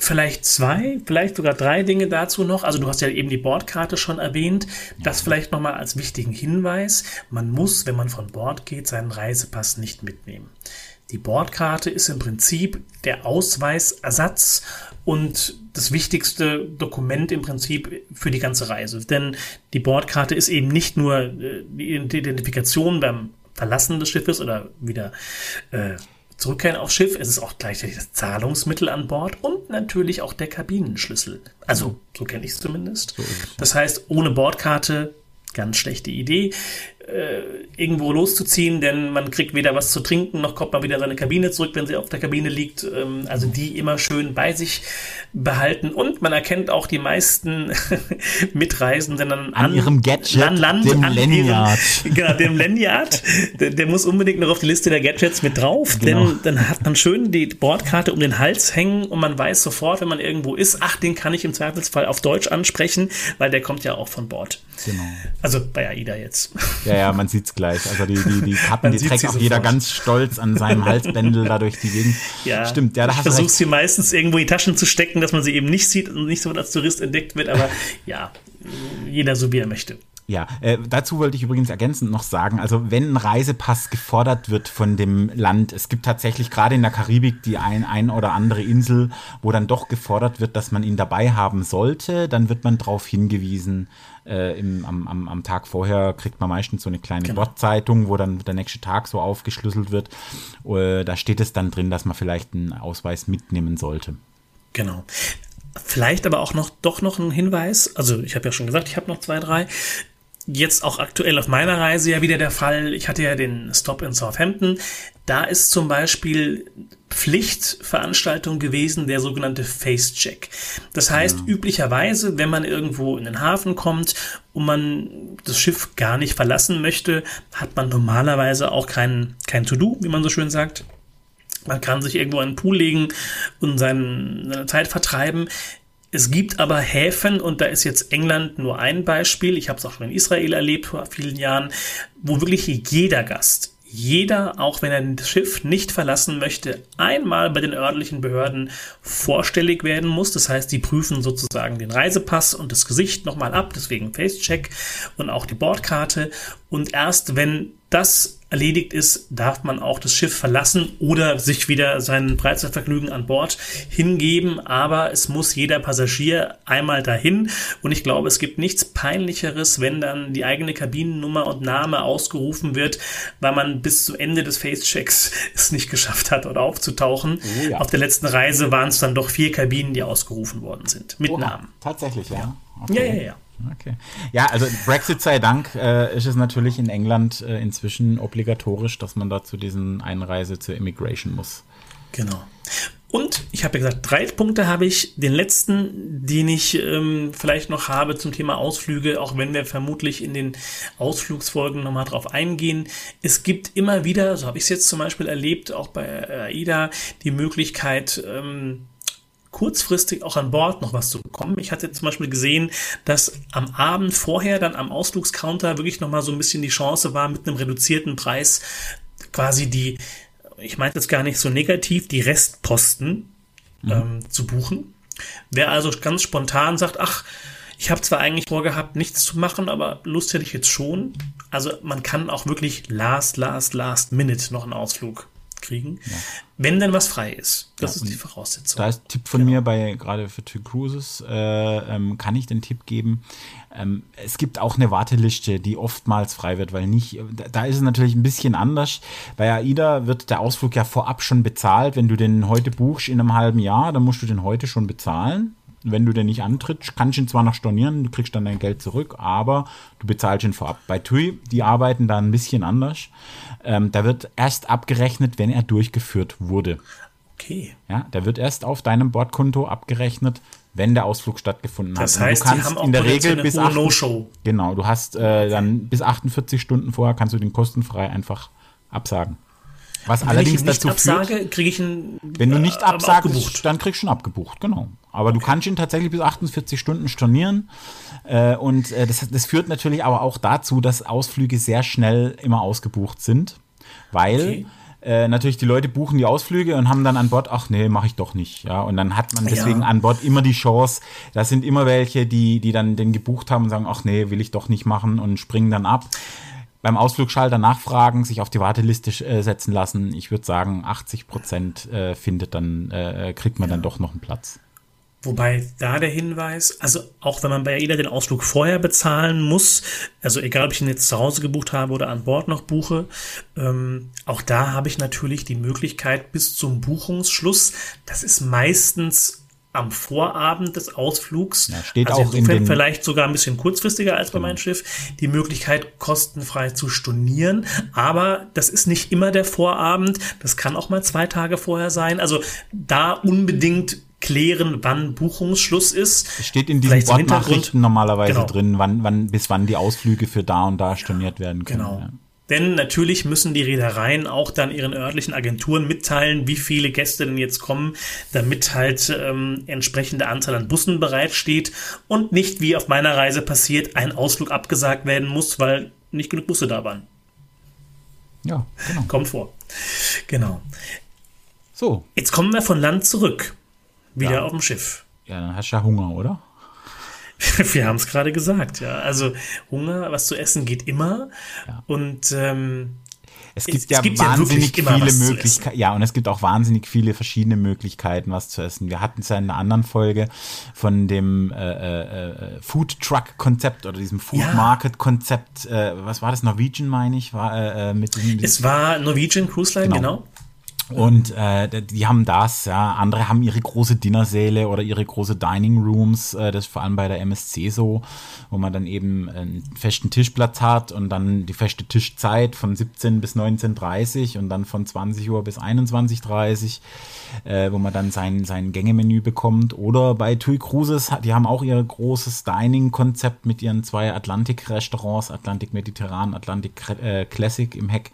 Vielleicht zwei, vielleicht sogar drei Dinge dazu noch. Also du hast ja eben die Bordkarte schon erwähnt. Das vielleicht nochmal als wichtigen Hinweis. Man muss, wenn man von Bord geht, seinen Reisepass nicht mitnehmen. Die Bordkarte ist im Prinzip der Ausweisersatz und das wichtigste Dokument im Prinzip für die ganze Reise. Denn die Bordkarte ist eben nicht nur äh, die Identifikation beim Verlassen des Schiffes oder wieder äh, zurückkehren aufs Schiff. Es ist auch gleichzeitig das Zahlungsmittel an Bord und natürlich auch der Kabinenschlüssel. Also, so kenne ich es zumindest. Das heißt, ohne Bordkarte, ganz schlechte Idee äh, irgendwo loszuziehen, denn man kriegt weder was zu trinken, noch kommt man wieder seine Kabine zurück, wenn sie auf der Kabine liegt. Ähm, also die immer schön bei sich behalten. Und man erkennt auch die meisten <laughs> Mitreisenden an, an ihrem Gadget, an Land, dem an Lanyard. Ihrem, <laughs> genau, dem Lanyard. Der, der, muss unbedingt noch auf die Liste der Gadgets mit drauf, genau. denn dann hat man schön die Bordkarte um den Hals hängen und man weiß sofort, wenn man irgendwo ist, ach, den kann ich im Zweifelsfall auf Deutsch ansprechen, weil der kommt ja auch von Bord. Genau. Also bei AIDA jetzt. Ja, ja, man sieht's gleich. Also die, die, die Kappen, die trägt auch sofort. jeder ganz stolz an seinem Halsbändel da durch die Gegend. Ja, Stimmt, ja, da ich versuche sie meistens irgendwo in die Taschen zu stecken, dass man sie eben nicht sieht und nicht so als Tourist entdeckt wird, aber ja, jeder so wie er möchte. Ja, äh, dazu wollte ich übrigens ergänzend noch sagen, also wenn ein Reisepass gefordert wird von dem Land, es gibt tatsächlich gerade in der Karibik die ein, ein oder andere Insel, wo dann doch gefordert wird, dass man ihn dabei haben sollte, dann wird man darauf hingewiesen, äh, im, am, am, am Tag vorher kriegt man meistens so eine kleine genau. Wortzeitung, wo dann der nächste Tag so aufgeschlüsselt wird. Äh, da steht es dann drin, dass man vielleicht einen Ausweis mitnehmen sollte. Genau. Vielleicht aber auch noch doch noch ein Hinweis. Also ich habe ja schon gesagt, ich habe noch zwei, drei jetzt auch aktuell auf meiner Reise ja wieder der Fall. Ich hatte ja den Stop in Southampton. Da ist zum Beispiel Pflichtveranstaltung gewesen, der sogenannte Face-Check. Das heißt, ja. üblicherweise, wenn man irgendwo in den Hafen kommt und man das Schiff gar nicht verlassen möchte, hat man normalerweise auch kein, kein To-Do, wie man so schön sagt. Man kann sich irgendwo in den Pool legen und seine Zeit vertreiben. Es gibt aber Häfen, und da ist jetzt England nur ein Beispiel, ich habe es auch schon in Israel erlebt vor vielen Jahren, wo wirklich jeder Gast, jeder, auch wenn er das Schiff nicht verlassen möchte, einmal bei den örtlichen Behörden vorstellig werden muss. Das heißt, die prüfen sozusagen den Reisepass und das Gesicht nochmal ab, deswegen Facecheck und auch die Bordkarte. Und erst wenn das erledigt ist, darf man auch das Schiff verlassen oder sich wieder seinen Freizeitvergnügen an Bord hingeben. Aber es muss jeder Passagier einmal dahin. Und ich glaube, es gibt nichts peinlicheres, wenn dann die eigene Kabinennummer und Name ausgerufen wird, weil man bis zum Ende des Facechecks <laughs> es nicht geschafft hat oder aufzutauchen. Oh ja. Auf der letzten Reise waren es dann doch vier Kabinen, die ausgerufen worden sind. Mit Oha, Namen. Tatsächlich, ja. Okay. Ja, ja, ja. Okay. Ja, also Brexit sei Dank äh, ist es natürlich in England äh, inzwischen obligatorisch, dass man da zu diesen Einreise zur Immigration muss. Genau. Und ich habe ja gesagt, drei Punkte habe ich. Den letzten, den ich ähm, vielleicht noch habe zum Thema Ausflüge, auch wenn wir vermutlich in den Ausflugsfolgen nochmal drauf eingehen. Es gibt immer wieder, so habe ich es jetzt zum Beispiel erlebt, auch bei AIDA, die Möglichkeit, ähm, kurzfristig auch an Bord noch was zu bekommen. Ich hatte zum Beispiel gesehen, dass am Abend vorher dann am Ausflugscounter wirklich noch mal so ein bisschen die Chance war, mit einem reduzierten Preis quasi die, ich meinte jetzt gar nicht so negativ, die Restposten mhm. ähm, zu buchen. Wer also ganz spontan sagt, ach, ich habe zwar eigentlich vorgehabt, nichts zu machen, aber Lust hätte ich jetzt schon. Also man kann auch wirklich last, last, last minute noch einen Ausflug kriegen, ja. wenn denn was frei ist. Das ja, ist die Voraussetzung. Da ist ein Tipp von genau. mir bei gerade für Two Cruises, äh, ähm, kann ich den Tipp geben. Ähm, es gibt auch eine Warteliste, die oftmals frei wird, weil nicht, da ist es natürlich ein bisschen anders. Bei AIDA wird der Ausflug ja vorab schon bezahlt. Wenn du den heute buchst in einem halben Jahr, dann musst du den heute schon bezahlen wenn du den nicht antrittst, kannst du ihn zwar noch stornieren, du kriegst dann dein Geld zurück, aber du bezahlst ihn vorab. Bei TUI, die arbeiten da ein bisschen anders. Ähm, da wird erst abgerechnet, wenn er durchgeführt wurde. Okay. Ja, der wird erst auf deinem Bordkonto abgerechnet, wenn der Ausflug stattgefunden hat. Das heißt, du kannst in der Regel bis no Genau, du hast äh, dann bis 48 Stunden vorher kannst du den kostenfrei einfach absagen. Was wenn allerdings dazu absage, führt, ich ihn, wenn du nicht äh, absagst, dann kriegst du ihn abgebucht, genau. Aber okay. du kannst ihn tatsächlich bis 48 Stunden stornieren. Äh, und äh, das, das führt natürlich aber auch dazu, dass Ausflüge sehr schnell immer ausgebucht sind, weil okay. Äh, natürlich die Leute buchen die Ausflüge und haben dann an Bord, ach nee, mache ich doch nicht. Ja, und dann hat man deswegen ja. an Bord immer die Chance, da sind immer welche, die, die dann den gebucht haben und sagen, ach nee, will ich doch nicht machen und springen dann ab beim Ausflugschalter nachfragen, sich auf die Warteliste äh, setzen lassen. Ich würde sagen, 80 Prozent äh, findet dann, äh, kriegt man ja. dann doch noch einen Platz. Wobei da der Hinweis, also auch wenn man bei jeder den Ausflug vorher bezahlen muss, also egal ob ich ihn jetzt zu Hause gebucht habe oder an Bord noch buche, ähm, auch da habe ich natürlich die Möglichkeit bis zum Buchungsschluss, das ist meistens am Vorabend des Ausflugs, ja, steht also auch in den vielleicht sogar ein bisschen kurzfristiger als bei meinem Schiff, die Möglichkeit kostenfrei zu stornieren, aber das ist nicht immer der Vorabend, das kann auch mal zwei Tage vorher sein, also da unbedingt klären, wann Buchungsschluss ist. Es steht in diesen Bordnachrichten normalerweise Genau. drin, wann, wann, bis wann die Ausflüge für da und da storniert werden können. Genau. Ja. Denn natürlich müssen die Reedereien auch dann ihren örtlichen Agenturen mitteilen, wie viele Gäste denn jetzt kommen, damit halt ähm, entsprechende Anzahl an Bussen bereitsteht und nicht wie auf meiner Reise passiert, ein Ausflug abgesagt werden muss, weil nicht genug Busse da waren. ja, genau. Kommt vor. Genau. So, Jetzt kommen wir von Land zurück. Wieder Ja. auf dem Schiff. ja, dann hast du ja Hunger, oder? <laughs> Wir haben es gerade gesagt, ja. Also Hunger, was zu essen geht immer. Ja. Und ähm, Es gibt Es ja gibt ja wahnsinnig immer viele Möglichkeiten. Ja, und es gibt auch wahnsinnig viele verschiedene Möglichkeiten, was zu essen. Wir hatten es ja in einer anderen Folge von dem äh, äh, äh, Food Truck Konzept oder diesem Food Ja. Market Konzept. Äh, was war das? Norwegian, meine ich, war äh, äh, mit diesem, es war Norwegian Cruise Line, Genau. genau. Und äh, die haben das, ja. Andere haben ihre große Dinnersäle oder ihre große Dining Rooms. Äh, das ist vor allem bei der MSC so, wo man dann eben einen festen Tischplatz hat und dann die feste Tischzeit von 17 bis 19.30 und dann von 20 Uhr bis 21.30 äh, wo man dann sein, sein Gängemenü bekommt. Oder bei TUI Cruises, die haben auch ihr großes Dining-Konzept mit ihren zwei Atlantik-Restaurants, Atlantik Mediterran, Atlantik äh, Classic im Heck,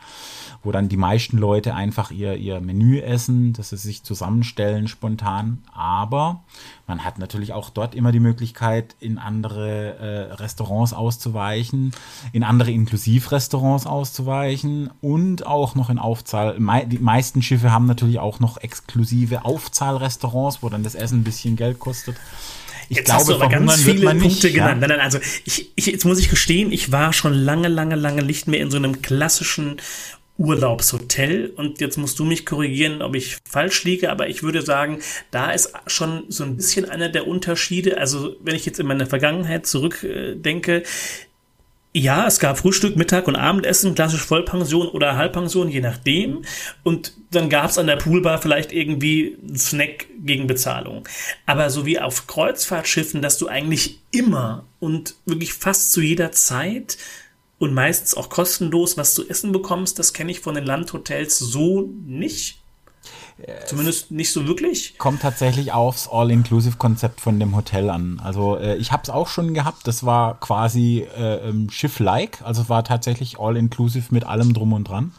wo dann die meisten Leute einfach ihr, ihr Menü essen, dass sie sich zusammenstellen spontan. Aber man hat natürlich auch dort immer die Möglichkeit, in andere äh, Restaurants auszuweichen, in andere Inklusivrestaurants auszuweichen und auch noch in Aufzahl. Mei die meisten Schiffe haben natürlich auch noch exklusive Aufzahlrestaurants, wo dann das Essen ein bisschen Geld kostet. Ich Jetzt hast du aber ganz viele Punkte nicht, ja. genannt. Nein, nein, also ich, ich, jetzt muss ich gestehen, ich war schon lange, lange, lange nicht mehr in so einem klassischen Urlaubshotel und jetzt musst du mich korrigieren, ob ich falsch liege, aber ich würde sagen, da ist schon so ein bisschen einer der Unterschiede. Also wenn ich jetzt in meine Vergangenheit zurückdenke, ja, es gab Frühstück, Mittag und Abendessen, klassisch Vollpension oder Halbpension, je nachdem. Und dann gab es an der Poolbar vielleicht irgendwie einen Snack gegen Bezahlung. Aber so wie auf Kreuzfahrtschiffen, dass du eigentlich immer und wirklich fast zu jeder Zeit und meistens auch kostenlos was zu essen bekommst, das kenne ich von den Landhotels so nicht. Zumindest nicht so wirklich. kommt tatsächlich aufs All-Inclusive-Konzept von dem Hotel an. Also äh, ich habe es auch schon gehabt. Das war quasi äh, ähm, Schiff-like. Also es war tatsächlich All-Inclusive mit allem drum und dran.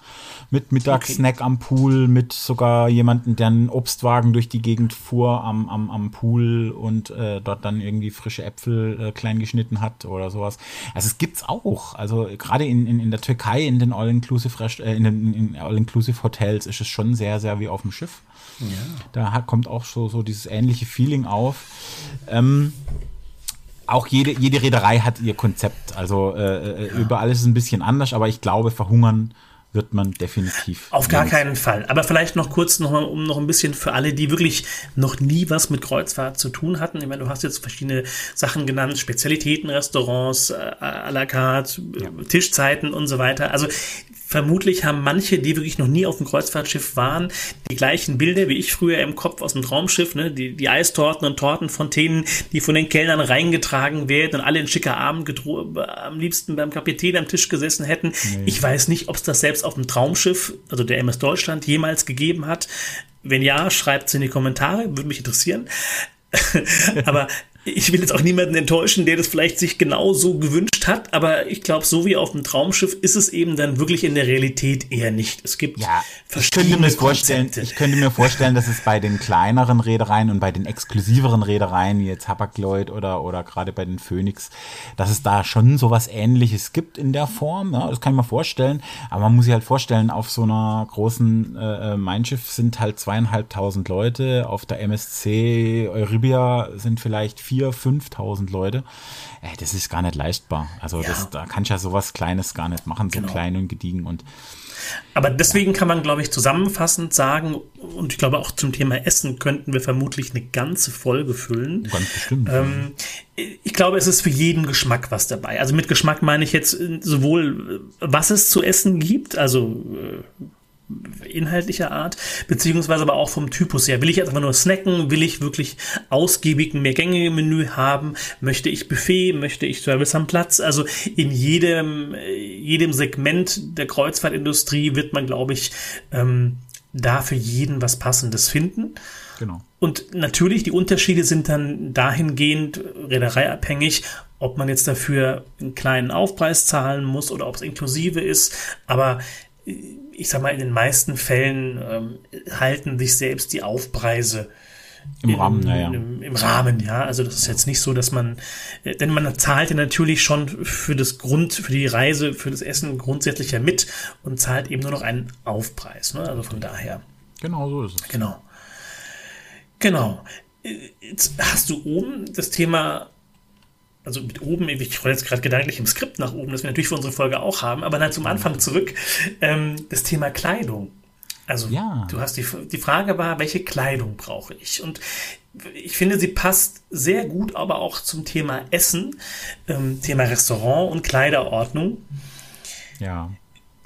Mit Mittagssnack am Pool, mit sogar jemanden, der einen Obstwagen durch die Gegend fuhr am, am, am Pool und äh, dort dann irgendwie frische Äpfel äh, klein geschnitten hat oder sowas. Also es gibt's auch. Also gerade in, in, in der Türkei, in den All-Inclusive Rest- äh, in den in All-Inclusive Hotels ist es schon sehr, sehr wie auf dem Schiff. Da hat, kommt auch so, so dieses ähnliche Feeling auf. Ähm, auch jede, jede Reederei hat ihr Konzept. Also äh, äh, überall ist es ein bisschen anders, aber ich glaube, verhungern wird man definitiv. Auf gar keinen Fall. Aber vielleicht noch kurz, noch mal, um noch ein bisschen für alle, die wirklich noch nie was mit Kreuzfahrt zu tun hatten. Ich meine, du hast jetzt verschiedene Sachen genannt, Spezialitäten, Restaurants, äh, à la carte, äh, Tischzeiten und so weiter. Also vermutlich haben manche, die wirklich noch nie auf dem Kreuzfahrtschiff waren, die gleichen Bilder wie ich früher im Kopf aus dem Traumschiff, ne? die, die Eistorten und Tortenfontänen, die von den Kellnern reingetragen werden und alle in schicker Abend gedro- am liebsten beim Kapitän am Tisch gesessen hätten. Ich weiß nicht, ob es das selbst auf dem Traumschiff, also der MS Deutschland, jemals gegeben hat. Wenn ja, schreibt es in die Kommentare, würde mich interessieren. <laughs> aber ich will jetzt auch niemanden enttäuschen, der das vielleicht sich genau so gewünscht hat, aber ich glaube, so wie auf dem Traumschiff ist es eben dann wirklich in der Realität eher nicht. Es gibt Ja, ich verschiedene könnte, mir vorstellen, Konzepte. ich könnte mir vorstellen, dass es bei den kleineren Reedereien und bei den exklusiveren Reedereien, wie jetzt Hapag-Lloyd oder, oder gerade bei den Phoenix, dass es da schon sowas ähnliches gibt in der Form. Ja, das kann ich mir vorstellen. Aber man muss sich halt vorstellen, auf so einer großen äh, äh, Mein Schiff sind halt zweieinhalbtausend Leute. Auf der MSC Euribia sind vielleicht 4.000, 5.000 Leute. Ey, das ist gar nicht leistbar. Also ja. das, da kannst du ja sowas Kleines gar nicht machen, so genau. klein und gediegen und aber deswegen kann man, glaube ich, zusammenfassend sagen, und ich glaube auch zum Thema Essen könnten wir vermutlich eine ganze Folge füllen. Ganz bestimmt. Ähm, ich glaube, es ist für jeden Geschmack was dabei. Also mit Geschmack meine ich jetzt sowohl, was es zu essen gibt, also äh, inhaltlicher Art, beziehungsweise aber auch vom Typus her. Will ich einfach nur snacken? Will ich wirklich ausgiebig ein Mehrgänge-Menü haben? Möchte ich Buffet? Möchte ich Service am Platz? Also in jedem, jedem Segment der Kreuzfahrtindustrie wird man, glaube ich, ähm, da für jeden was Passendes finden. Genau. Und natürlich, die Unterschiede sind dann dahingehend reedereiabhängig, ob man jetzt dafür einen kleinen Aufpreis zahlen muss oder ob es inklusive ist. Aber ich sag mal, in den meisten Fällen ähm, halten sich selbst die Aufpreise im in, Rahmen, ja, Im, Im, Rahmen, ja. Also das ist jetzt nicht so, dass man, äh, denn man zahlt ja natürlich schon für das Grund, für die Reise, für das Essen grundsätzlich ja mit und zahlt eben nur noch einen Aufpreis. Ne? Also von daher. Genau so ist es. Genau. Genau. Äh, jetzt hast du oben das Thema also mit oben, ich rolle jetzt gerade gedanklich im Skript nach oben, das wir natürlich für unsere Folge auch haben, aber dann zum Anfang zurück, ähm, das Thema Kleidung. Also ja. du hast die, die Frage war, welche Kleidung brauche ich? Und ich finde, sie passt sehr gut aber auch zum Thema Essen, ähm, Thema Restaurant und Kleiderordnung. Ja.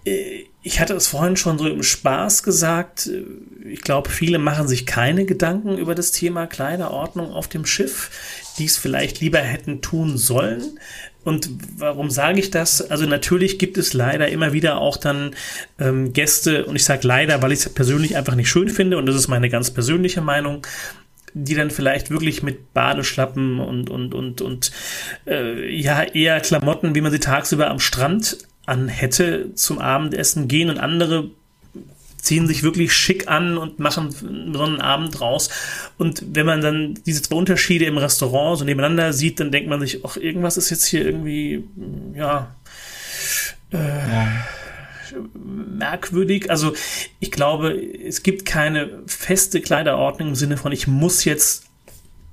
Äh, ich hatte es vorhin schon so im Spaß gesagt. Äh, ich glaube, viele machen sich keine Gedanken über das Thema Kleiderordnung auf dem Schiff die es vielleicht lieber hätten tun sollen. Und warum sage ich das? Also natürlich gibt es leider immer wieder auch dann ähm, Gäste, und ich sage leider, weil ich es persönlich einfach nicht schön finde, und das ist meine ganz persönliche Meinung, die dann vielleicht wirklich mit Badeschlappen und, und, und, und äh, ja, eher Klamotten, wie man sie tagsüber am Strand an hätte, zum Abendessen gehen und andere ziehen sich wirklich schick an und machen so einen Abend raus. Und wenn man dann diese zwei Unterschiede im Restaurant so nebeneinander sieht, dann denkt man sich, ach, irgendwas ist jetzt hier irgendwie, ja, äh, ja. merkwürdig. Also ich glaube, es gibt keine feste Kleiderordnung im Sinne von, ich muss jetzt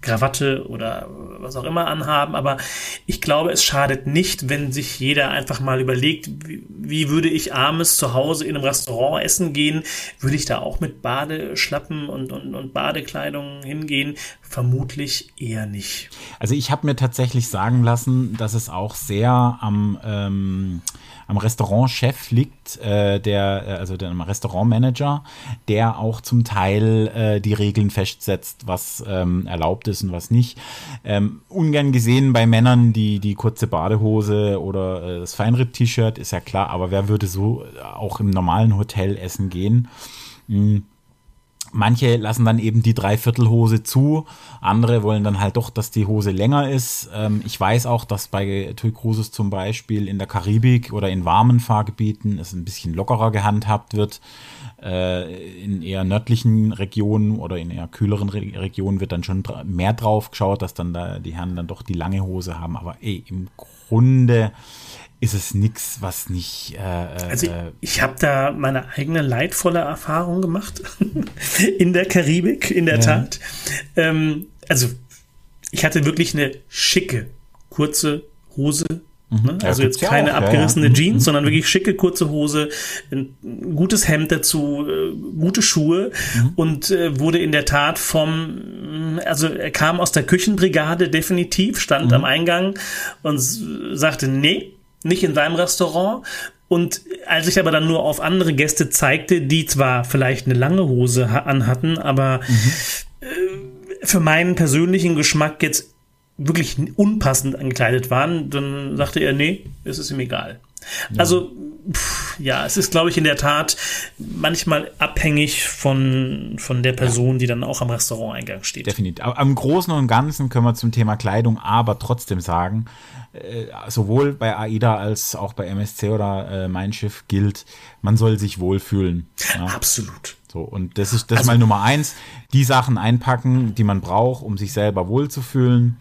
Krawatte oder was auch immer anhaben, aber ich glaube, es schadet nicht, wenn sich jeder einfach mal überlegt, wie, wie würde ich abends zu Hause in einem Restaurant essen gehen? Würde ich da auch mit Badeschlappen und, und, und Badekleidung hingehen? Vermutlich eher nicht. Also ich habe mir tatsächlich sagen lassen, dass es auch sehr am ähm, am Restaurantchef liegt, äh, der, äh, also dem Restaurantmanager, der auch zum Teil äh, die Regeln festsetzt, was ähm, erlaubt ist und was nicht. Ähm, ungern gesehen bei Männern die, die kurze Badehose oder äh, das Feinripp-T-Shirt, ist ja klar, aber wer würde so auch im normalen Hotel essen gehen? Mhm. Manche lassen dann eben die Dreiviertelhose zu, andere wollen dann halt doch, dass die Hose länger ist. Ähm, ich weiß auch, dass bei TUI Cruises zum Beispiel in der Karibik oder in warmen Fahrgebieten es ein bisschen lockerer gehandhabt wird. Äh, in eher nördlichen Regionen oder in eher kühleren Re Regionen wird dann schon mehr drauf geschaut, dass dann da die Herren dann doch die lange Hose haben. Aber ey, im Grunde ist es nichts, was nicht. Äh, äh also ich, ich habe da meine eigene leidvolle Erfahrung gemacht <laughs> in der Karibik, in der ja. Tat. Ähm, also ich hatte wirklich eine schicke kurze Hose. Mhm. Ne? Also ja, jetzt keine auch, abgerissene ja, Jeans, mhm. sondern wirklich schicke kurze Hose, ein gutes Hemd dazu, äh, gute Schuhe mhm. und äh, wurde in der Tat vom, also er kam aus der Küchenbrigade definitiv, stand mhm. am Eingang und sagte, nee, nicht in seinem Restaurant. Und als ich aber dann nur auf andere Gäste zeigte, die zwar vielleicht eine lange Hose anhatten, aber mhm. für meinen persönlichen Geschmack jetzt wirklich unpassend angekleidet waren, dann sagte er, nee, es ist ihm egal. Also, pff, ja, es ist, glaube ich, in der Tat manchmal abhängig von, von der Person, ja. die dann auch am Restauranteingang steht. Definitiv. Aber am Großen und Ganzen können wir zum Thema Kleidung aber trotzdem sagen, äh, sowohl bei AIDA als auch bei MSC oder äh, Mein Schiff gilt, man soll sich wohlfühlen. Ja? Absolut. So, und das ist das also, mal Nummer eins. Die Sachen einpacken, die man braucht, um sich selber wohlzufühlen.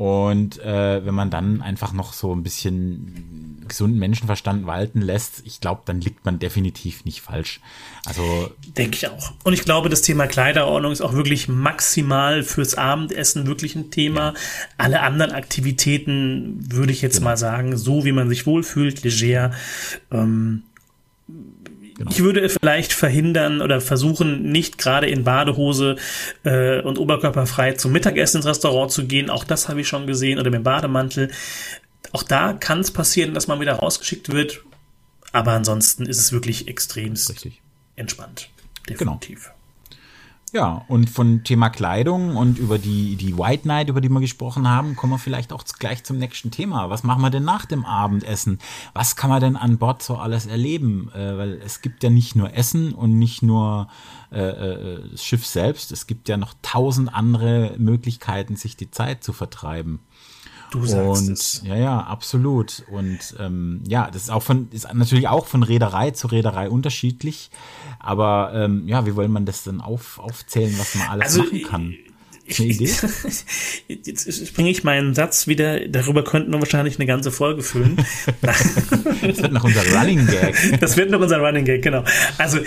Und äh, wenn man dann einfach noch so ein bisschen gesunden Menschenverstand walten lässt, ich glaube, dann liegt man definitiv nicht falsch. Also denke ich auch. Und ich glaube, das Thema Kleiderordnung ist auch wirklich maximal fürs Abendessen wirklich ein Thema. Ja. Alle anderen Aktivitäten würde ich jetzt genau. mal sagen, so wie man sich wohlfühlt, leger. Ähm, Genau. Ich würde vielleicht verhindern oder versuchen, nicht gerade in Badehose äh, und oberkörperfrei zum Mittagessen ins Restaurant zu gehen. Auch das habe ich schon gesehen oder mit dem Bademantel. Auch da kann es passieren, dass man wieder rausgeschickt wird. Aber ansonsten ist es wirklich extrem entspannt. Definitiv. Genau. Ja, und von Thema Kleidung und über die, die White Night, über die wir gesprochen haben, kommen wir vielleicht auch gleich zum nächsten Thema. Was machen wir denn nach dem Abendessen? Was kann man denn an Bord so alles erleben? Äh, weil es gibt ja nicht nur Essen und nicht nur äh, äh, das Schiff selbst, es gibt ja noch tausend andere Möglichkeiten, sich die Zeit zu vertreiben. Du sagst und, es. Ja, ja, absolut. Und ähm, ja, das ist auch von, ist natürlich auch von Reederei zu Reederei unterschiedlich. Aber ähm, ja, wie wollen man das denn auf, aufzählen, was man alles also, machen kann? Eine Idee? <laughs> Jetzt bringe ich meinen Satz wieder, darüber könnten wir wahrscheinlich eine ganze Folge füllen. <laughs> das wird noch unser Running Gag. Das wird noch unser Running Gag, genau. Also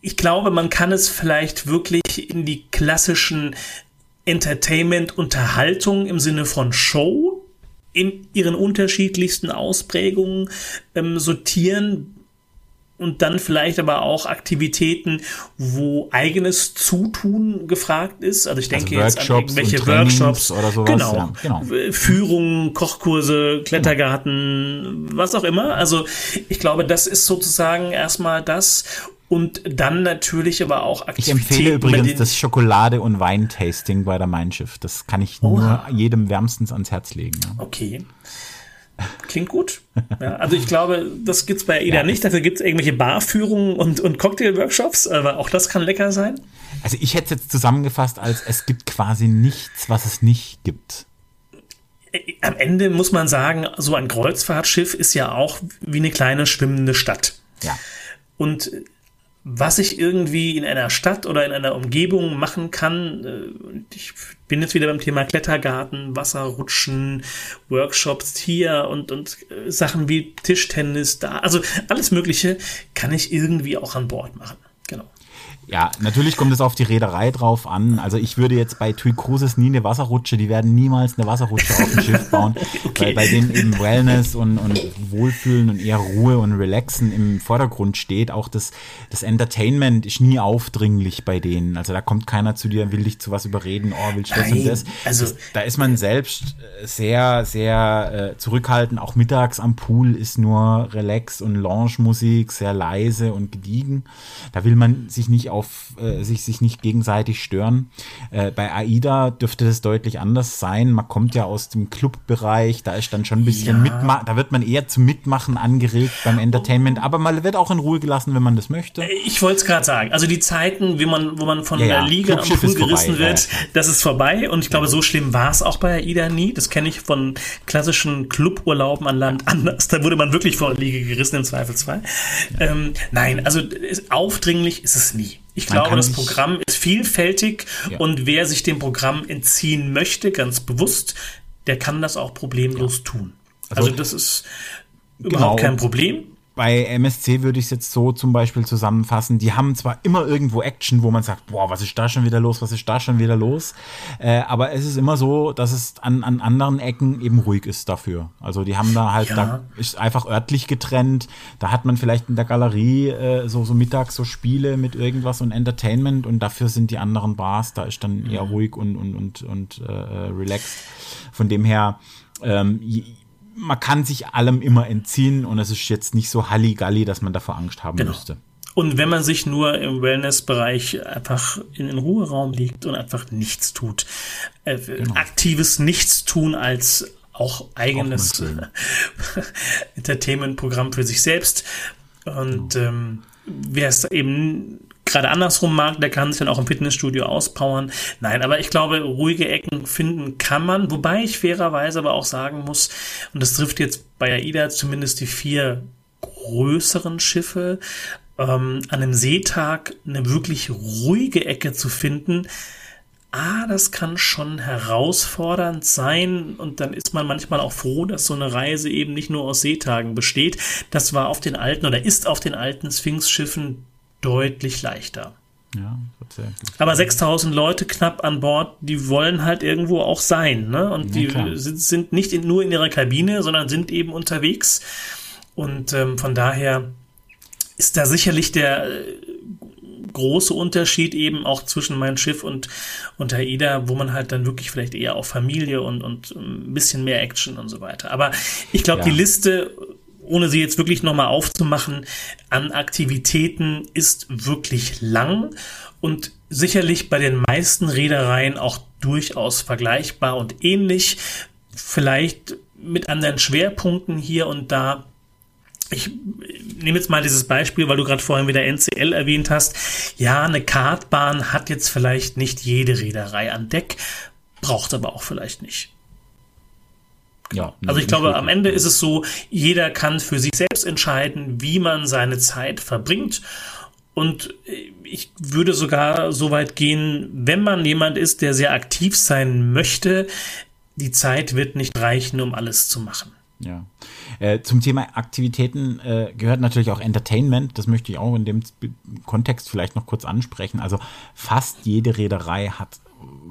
ich glaube, man kann es vielleicht wirklich in die klassischen Entertainment, Unterhaltung im Sinne von Show in ihren unterschiedlichsten Ausprägungen ähm, sortieren und dann vielleicht aber auch Aktivitäten, wo eigenes Zutun gefragt ist. Also ich denke also jetzt an irgendwelche Workshops oder sowas. Genau, ja, genau. Führungen, Kochkurse, Klettergarten, was auch immer. Also ich glaube, das ist sozusagen erstmal das und dann natürlich aber auch Aktivitäten. Ich empfehle übrigens das Schokolade- und Weintasting bei der Mein Schiff. Das kann ich Oha. nur jedem wärmstens ans Herz legen. Ja. Okay. Klingt gut. Ja, also ich glaube, das gibt's bei AIDA ja, nicht. Dafür gibt's irgendwelche Barführungen und, und Cocktail-Workshops, aber auch das kann lecker sein. Also ich hätte es jetzt zusammengefasst als es gibt quasi nichts, was es nicht gibt. Am Ende muss man sagen, so ein Kreuzfahrtschiff ist ja auch wie eine kleine schwimmende Stadt. Ja. Und was ich irgendwie in einer Stadt oder in einer Umgebung machen kann. Äh, ich bin jetzt wieder beim Thema Klettergarten, Wasserrutschen, Workshops hier und, und äh, Sachen wie Tischtennis da. Also alles Mögliche kann ich irgendwie auch an Bord machen. Ja, natürlich kommt es auf die Reederei drauf an. Also ich würde jetzt bei TUI Cruises nie eine Wasserrutsche, die werden niemals eine Wasserrutsche auf dem Schiff bauen, <laughs> okay. weil bei denen eben Wellness und, und Wohlfühlen und eher Ruhe und Relaxen im Vordergrund steht. Auch das, das Entertainment ist nie aufdringlich bei denen. Also da kommt keiner zu dir, will dich zu was überreden, oh, willst du das und das. Also das, da ist man selbst äh, sehr, sehr äh, zurückhaltend. Auch mittags am Pool ist nur Relax und Lounge-Musik, sehr leise und gediegen. Da will man sich nicht auf auf äh, sich, sich nicht gegenseitig stören. Äh, bei AIDA dürfte das deutlich anders sein. Man kommt ja aus dem Clubbereich, da ist dann schon ein bisschen ja. mitmachen, da wird man eher zum Mitmachen angeregt beim Entertainment, aber man wird auch in Ruhe gelassen, wenn man das möchte. Äh, ich wollte es gerade sagen. Also die Zeiten, wie man, wo man von ja, der Liga am Pool gerissen vorbei, wird, das ist vorbei und ich glaube, so schlimm war es auch bei AIDA nie. Das kenne ich von klassischen Cluburlauben an Land anders. Da wurde man wirklich vor der Liga gerissen im Zweifelsfall. Ähm, nein, also aufdringlich ist es nie. Ich glaube, das Programm ist vielfältig ja. und wer sich dem Programm entziehen möchte, ganz bewusst, der kann das auch problemlos ja. tun. Also, also, das ist genau. überhaupt kein Problem bei MSC würde ich es jetzt so zum Beispiel zusammenfassen. Die haben zwar immer irgendwo Action, wo man sagt, boah, was ist da schon wieder los, was ist da schon wieder los. Äh, aber es ist immer so, dass es an, an anderen Ecken eben ruhig ist dafür. Also die haben da halt, ja. da ist einfach örtlich getrennt. Da hat man vielleicht in der Galerie äh, so, so mittags so Spiele mit irgendwas und Entertainment und dafür sind die anderen Bars, da ist dann eher mhm. ruhig und, und, und, und äh, relaxed. Von dem her, ähm, man kann sich allem immer entziehen und es ist jetzt nicht so Halligalli, dass man davor Angst haben genau. müsste. Und wenn man sich nur im Wellness-Bereich einfach in den Ruheraum legt und einfach nichts tut, äh, genau. aktives Nichtstun als auch eigenes <laughs> Entertainment-Programm für sich selbst. Und genau. ähm, wer es eben gerade andersrum mag, der kann sich dann auch im Fitnessstudio auspowern. Nein, aber ich glaube, ruhige Ecken finden kann man, wobei ich fairerweise aber auch sagen muss, und das trifft jetzt bei AIDA zumindest die vier größeren Schiffe, ähm, an einem Seetag eine wirklich ruhige Ecke zu finden, ah, das kann schon herausfordernd sein und dann ist man manchmal auch froh, dass so eine Reise eben nicht nur aus Seetagen besteht. Das war auf den alten oder ist auf den alten Sphinx-Schiffen deutlich leichter. Ja, aber 6000 Leute knapp an Bord, die wollen halt irgendwo auch sein, ne? Und die sind, sind, nicht in, nur in ihrer Kabine, sondern sind eben unterwegs. Und ähm, von daher ist da sicherlich der äh, große Unterschied eben auch zwischen mein Schiff und, und AIDA, wo man halt dann wirklich vielleicht eher auf Familie und, und ein bisschen mehr Action und so weiter. Aber ich glaube, ja. die Liste ohne sie jetzt wirklich nochmal aufzumachen, an Aktivitäten ist wirklich lang und sicherlich bei den meisten Reedereien auch durchaus vergleichbar und ähnlich. Vielleicht mit anderen Schwerpunkten hier und da. Ich nehme jetzt mal dieses Beispiel, weil du gerade vorhin wieder NCL erwähnt hast. Ja, eine Kartbahn hat jetzt vielleicht nicht jede Reederei an Deck, braucht aber auch vielleicht nicht. Ja, also ich glaube, am Ende ist es so, jeder kann für sich selbst entscheiden, wie man seine Zeit verbringt. Und ich würde sogar so weit gehen, wenn man jemand ist, der sehr aktiv sein möchte, die Zeit wird nicht reichen, um alles zu machen. Ja. Äh, zum Thema Aktivitäten äh, gehört natürlich auch Entertainment. Das möchte ich auch in dem Kontext vielleicht noch kurz ansprechen. Also fast jede Reederei hat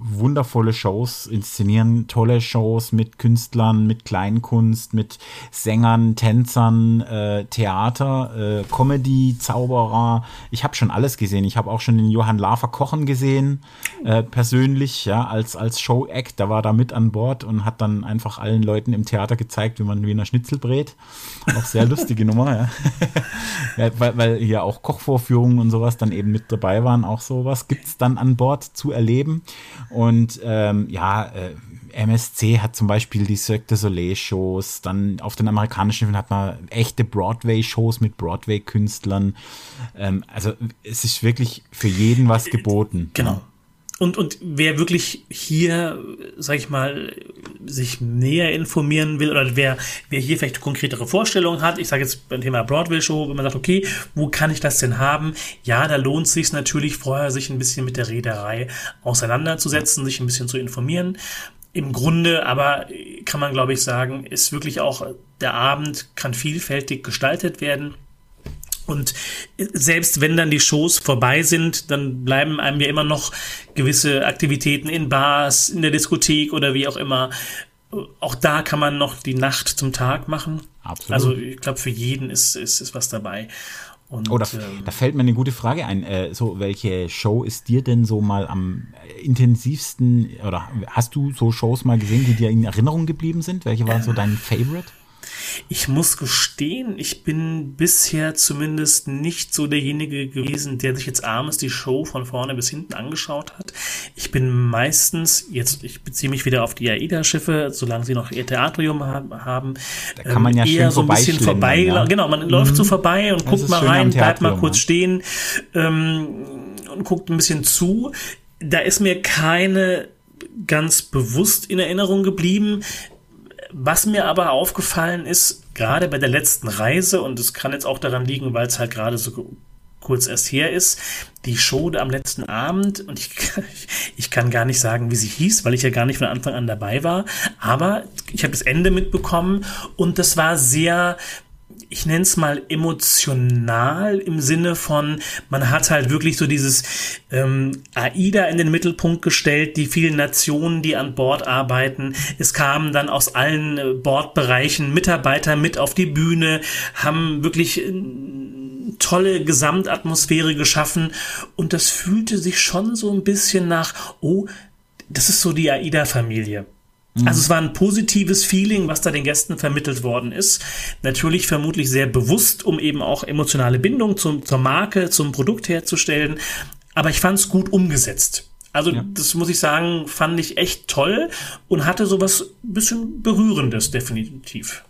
wundervolle Shows inszenieren, tolle Shows mit Künstlern, mit Kleinkunst, mit Sängern, Tänzern, äh, Theater, äh, Comedy, Zauberer. Ich habe schon alles gesehen. Ich habe auch schon den Johann Lafer kochen gesehen, äh, persönlich, ja, als, als Show-Act. Da war da mit an Bord und hat dann einfach allen Leuten im Theater gezeigt, wie man Wiener Schnitzel brät. Auch sehr <laughs> lustige Nummer, ja. <laughs> ja weil, weil hier auch Kochvorführungen und sowas dann eben mit dabei waren. Auch sowas gibt's dann an Bord zu erleben. Und ähm, ja, äh, MSC hat zum Beispiel die Cirque du Soleil-Shows, dann auf den amerikanischen Filmen hat man echte Broadway-Shows mit Broadway-Künstlern. Ähm, also es ist wirklich für jeden was geboten. Genau. Und, und wer wirklich hier, sag ich mal, sich näher informieren will oder wer, wer hier vielleicht konkretere Vorstellungen hat, ich sage jetzt beim Thema Broadway Show, wenn man sagt, okay, wo kann ich das denn haben? Ja, da lohnt es sich natürlich vorher, sich ein bisschen mit der Reederei auseinanderzusetzen, sich ein bisschen zu informieren. Im Grunde aber kann man, glaube ich, sagen, ist wirklich auch der Abend kann vielfältig gestaltet werden. Und selbst wenn dann die Shows vorbei sind, dann bleiben einem ja immer noch gewisse Aktivitäten in Bars, in der Diskothek oder wie auch immer. Auch da kann man noch die Nacht zum Tag machen. Absolut. Also ich glaube, für jeden ist, ist, ist was dabei. Und, oh, da, ähm, da, fällt mir eine gute Frage ein. Äh, so, welche Show ist dir denn so mal am intensivsten oder hast du so Shows mal gesehen, die dir in Erinnerung geblieben sind? Welche war ähm, so dein Favorite? Ich muss gestehen, ich bin bisher zumindest nicht so derjenige gewesen, der sich jetzt abends die Show von vorne bis hinten angeschaut hat. Ich bin meistens, jetzt, ich beziehe mich wieder auf die AIDA-Schiffe, solange sie noch ihr Theatrium haben, da kann man ja ähm, eher so ein bisschen vorbei. Ja. Genau, man mhm. läuft so vorbei und das guckt mal rein, bleibt mal kurz stehen ähm, und guckt ein bisschen zu. Da ist mir keine ganz bewusst in Erinnerung geblieben. Was mir aber aufgefallen ist, gerade bei der letzten Reise, und es kann jetzt auch daran liegen, weil es halt gerade so kurz erst her ist, die Show am letzten Abend, und ich, <laughs> ich kann gar nicht sagen, wie sie hieß, weil ich ja gar nicht von Anfang an dabei war, aber ich habe das Ende mitbekommen und das war sehr ich nenne es mal emotional im Sinne von, man hat halt wirklich so dieses ähm, AIDA in den Mittelpunkt gestellt, die vielen Nationen, die an Bord arbeiten. Es kamen dann aus allen äh, Bordbereichen Mitarbeiter mit auf die Bühne, haben wirklich äh, tolle Gesamtatmosphäre geschaffen und das fühlte sich schon so ein bisschen nach, oh, das ist so die AIDA-Familie. Mhm. Also es war ein positives Feeling, was da den Gästen vermittelt worden ist. Natürlich vermutlich sehr bewusst, um eben auch emotionale Bindung zum, zur Marke, zum Produkt herzustellen. Aber ich fand es gut umgesetzt. Also ja. das muss ich sagen, fand ich echt toll und hatte sowas bisschen berührendes definitiv.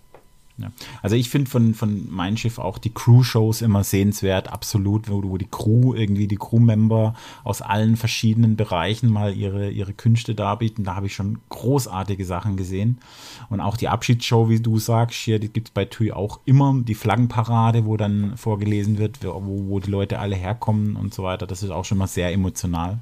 Ja. Also ich finde von, von Mein Schiff auch die Crew-Shows immer sehenswert, absolut, wo, wo die Crew, irgendwie die Crew-Member aus allen verschiedenen Bereichen mal ihre, ihre Künste darbieten. Da habe ich schon großartige Sachen gesehen. Und auch die Abschiedsshow, wie du sagst, hier, die gibt es bei TUI auch immer, die Flaggenparade, wo dann vorgelesen wird, wo, wo die Leute alle herkommen und so weiter. Das ist auch schon mal sehr emotional.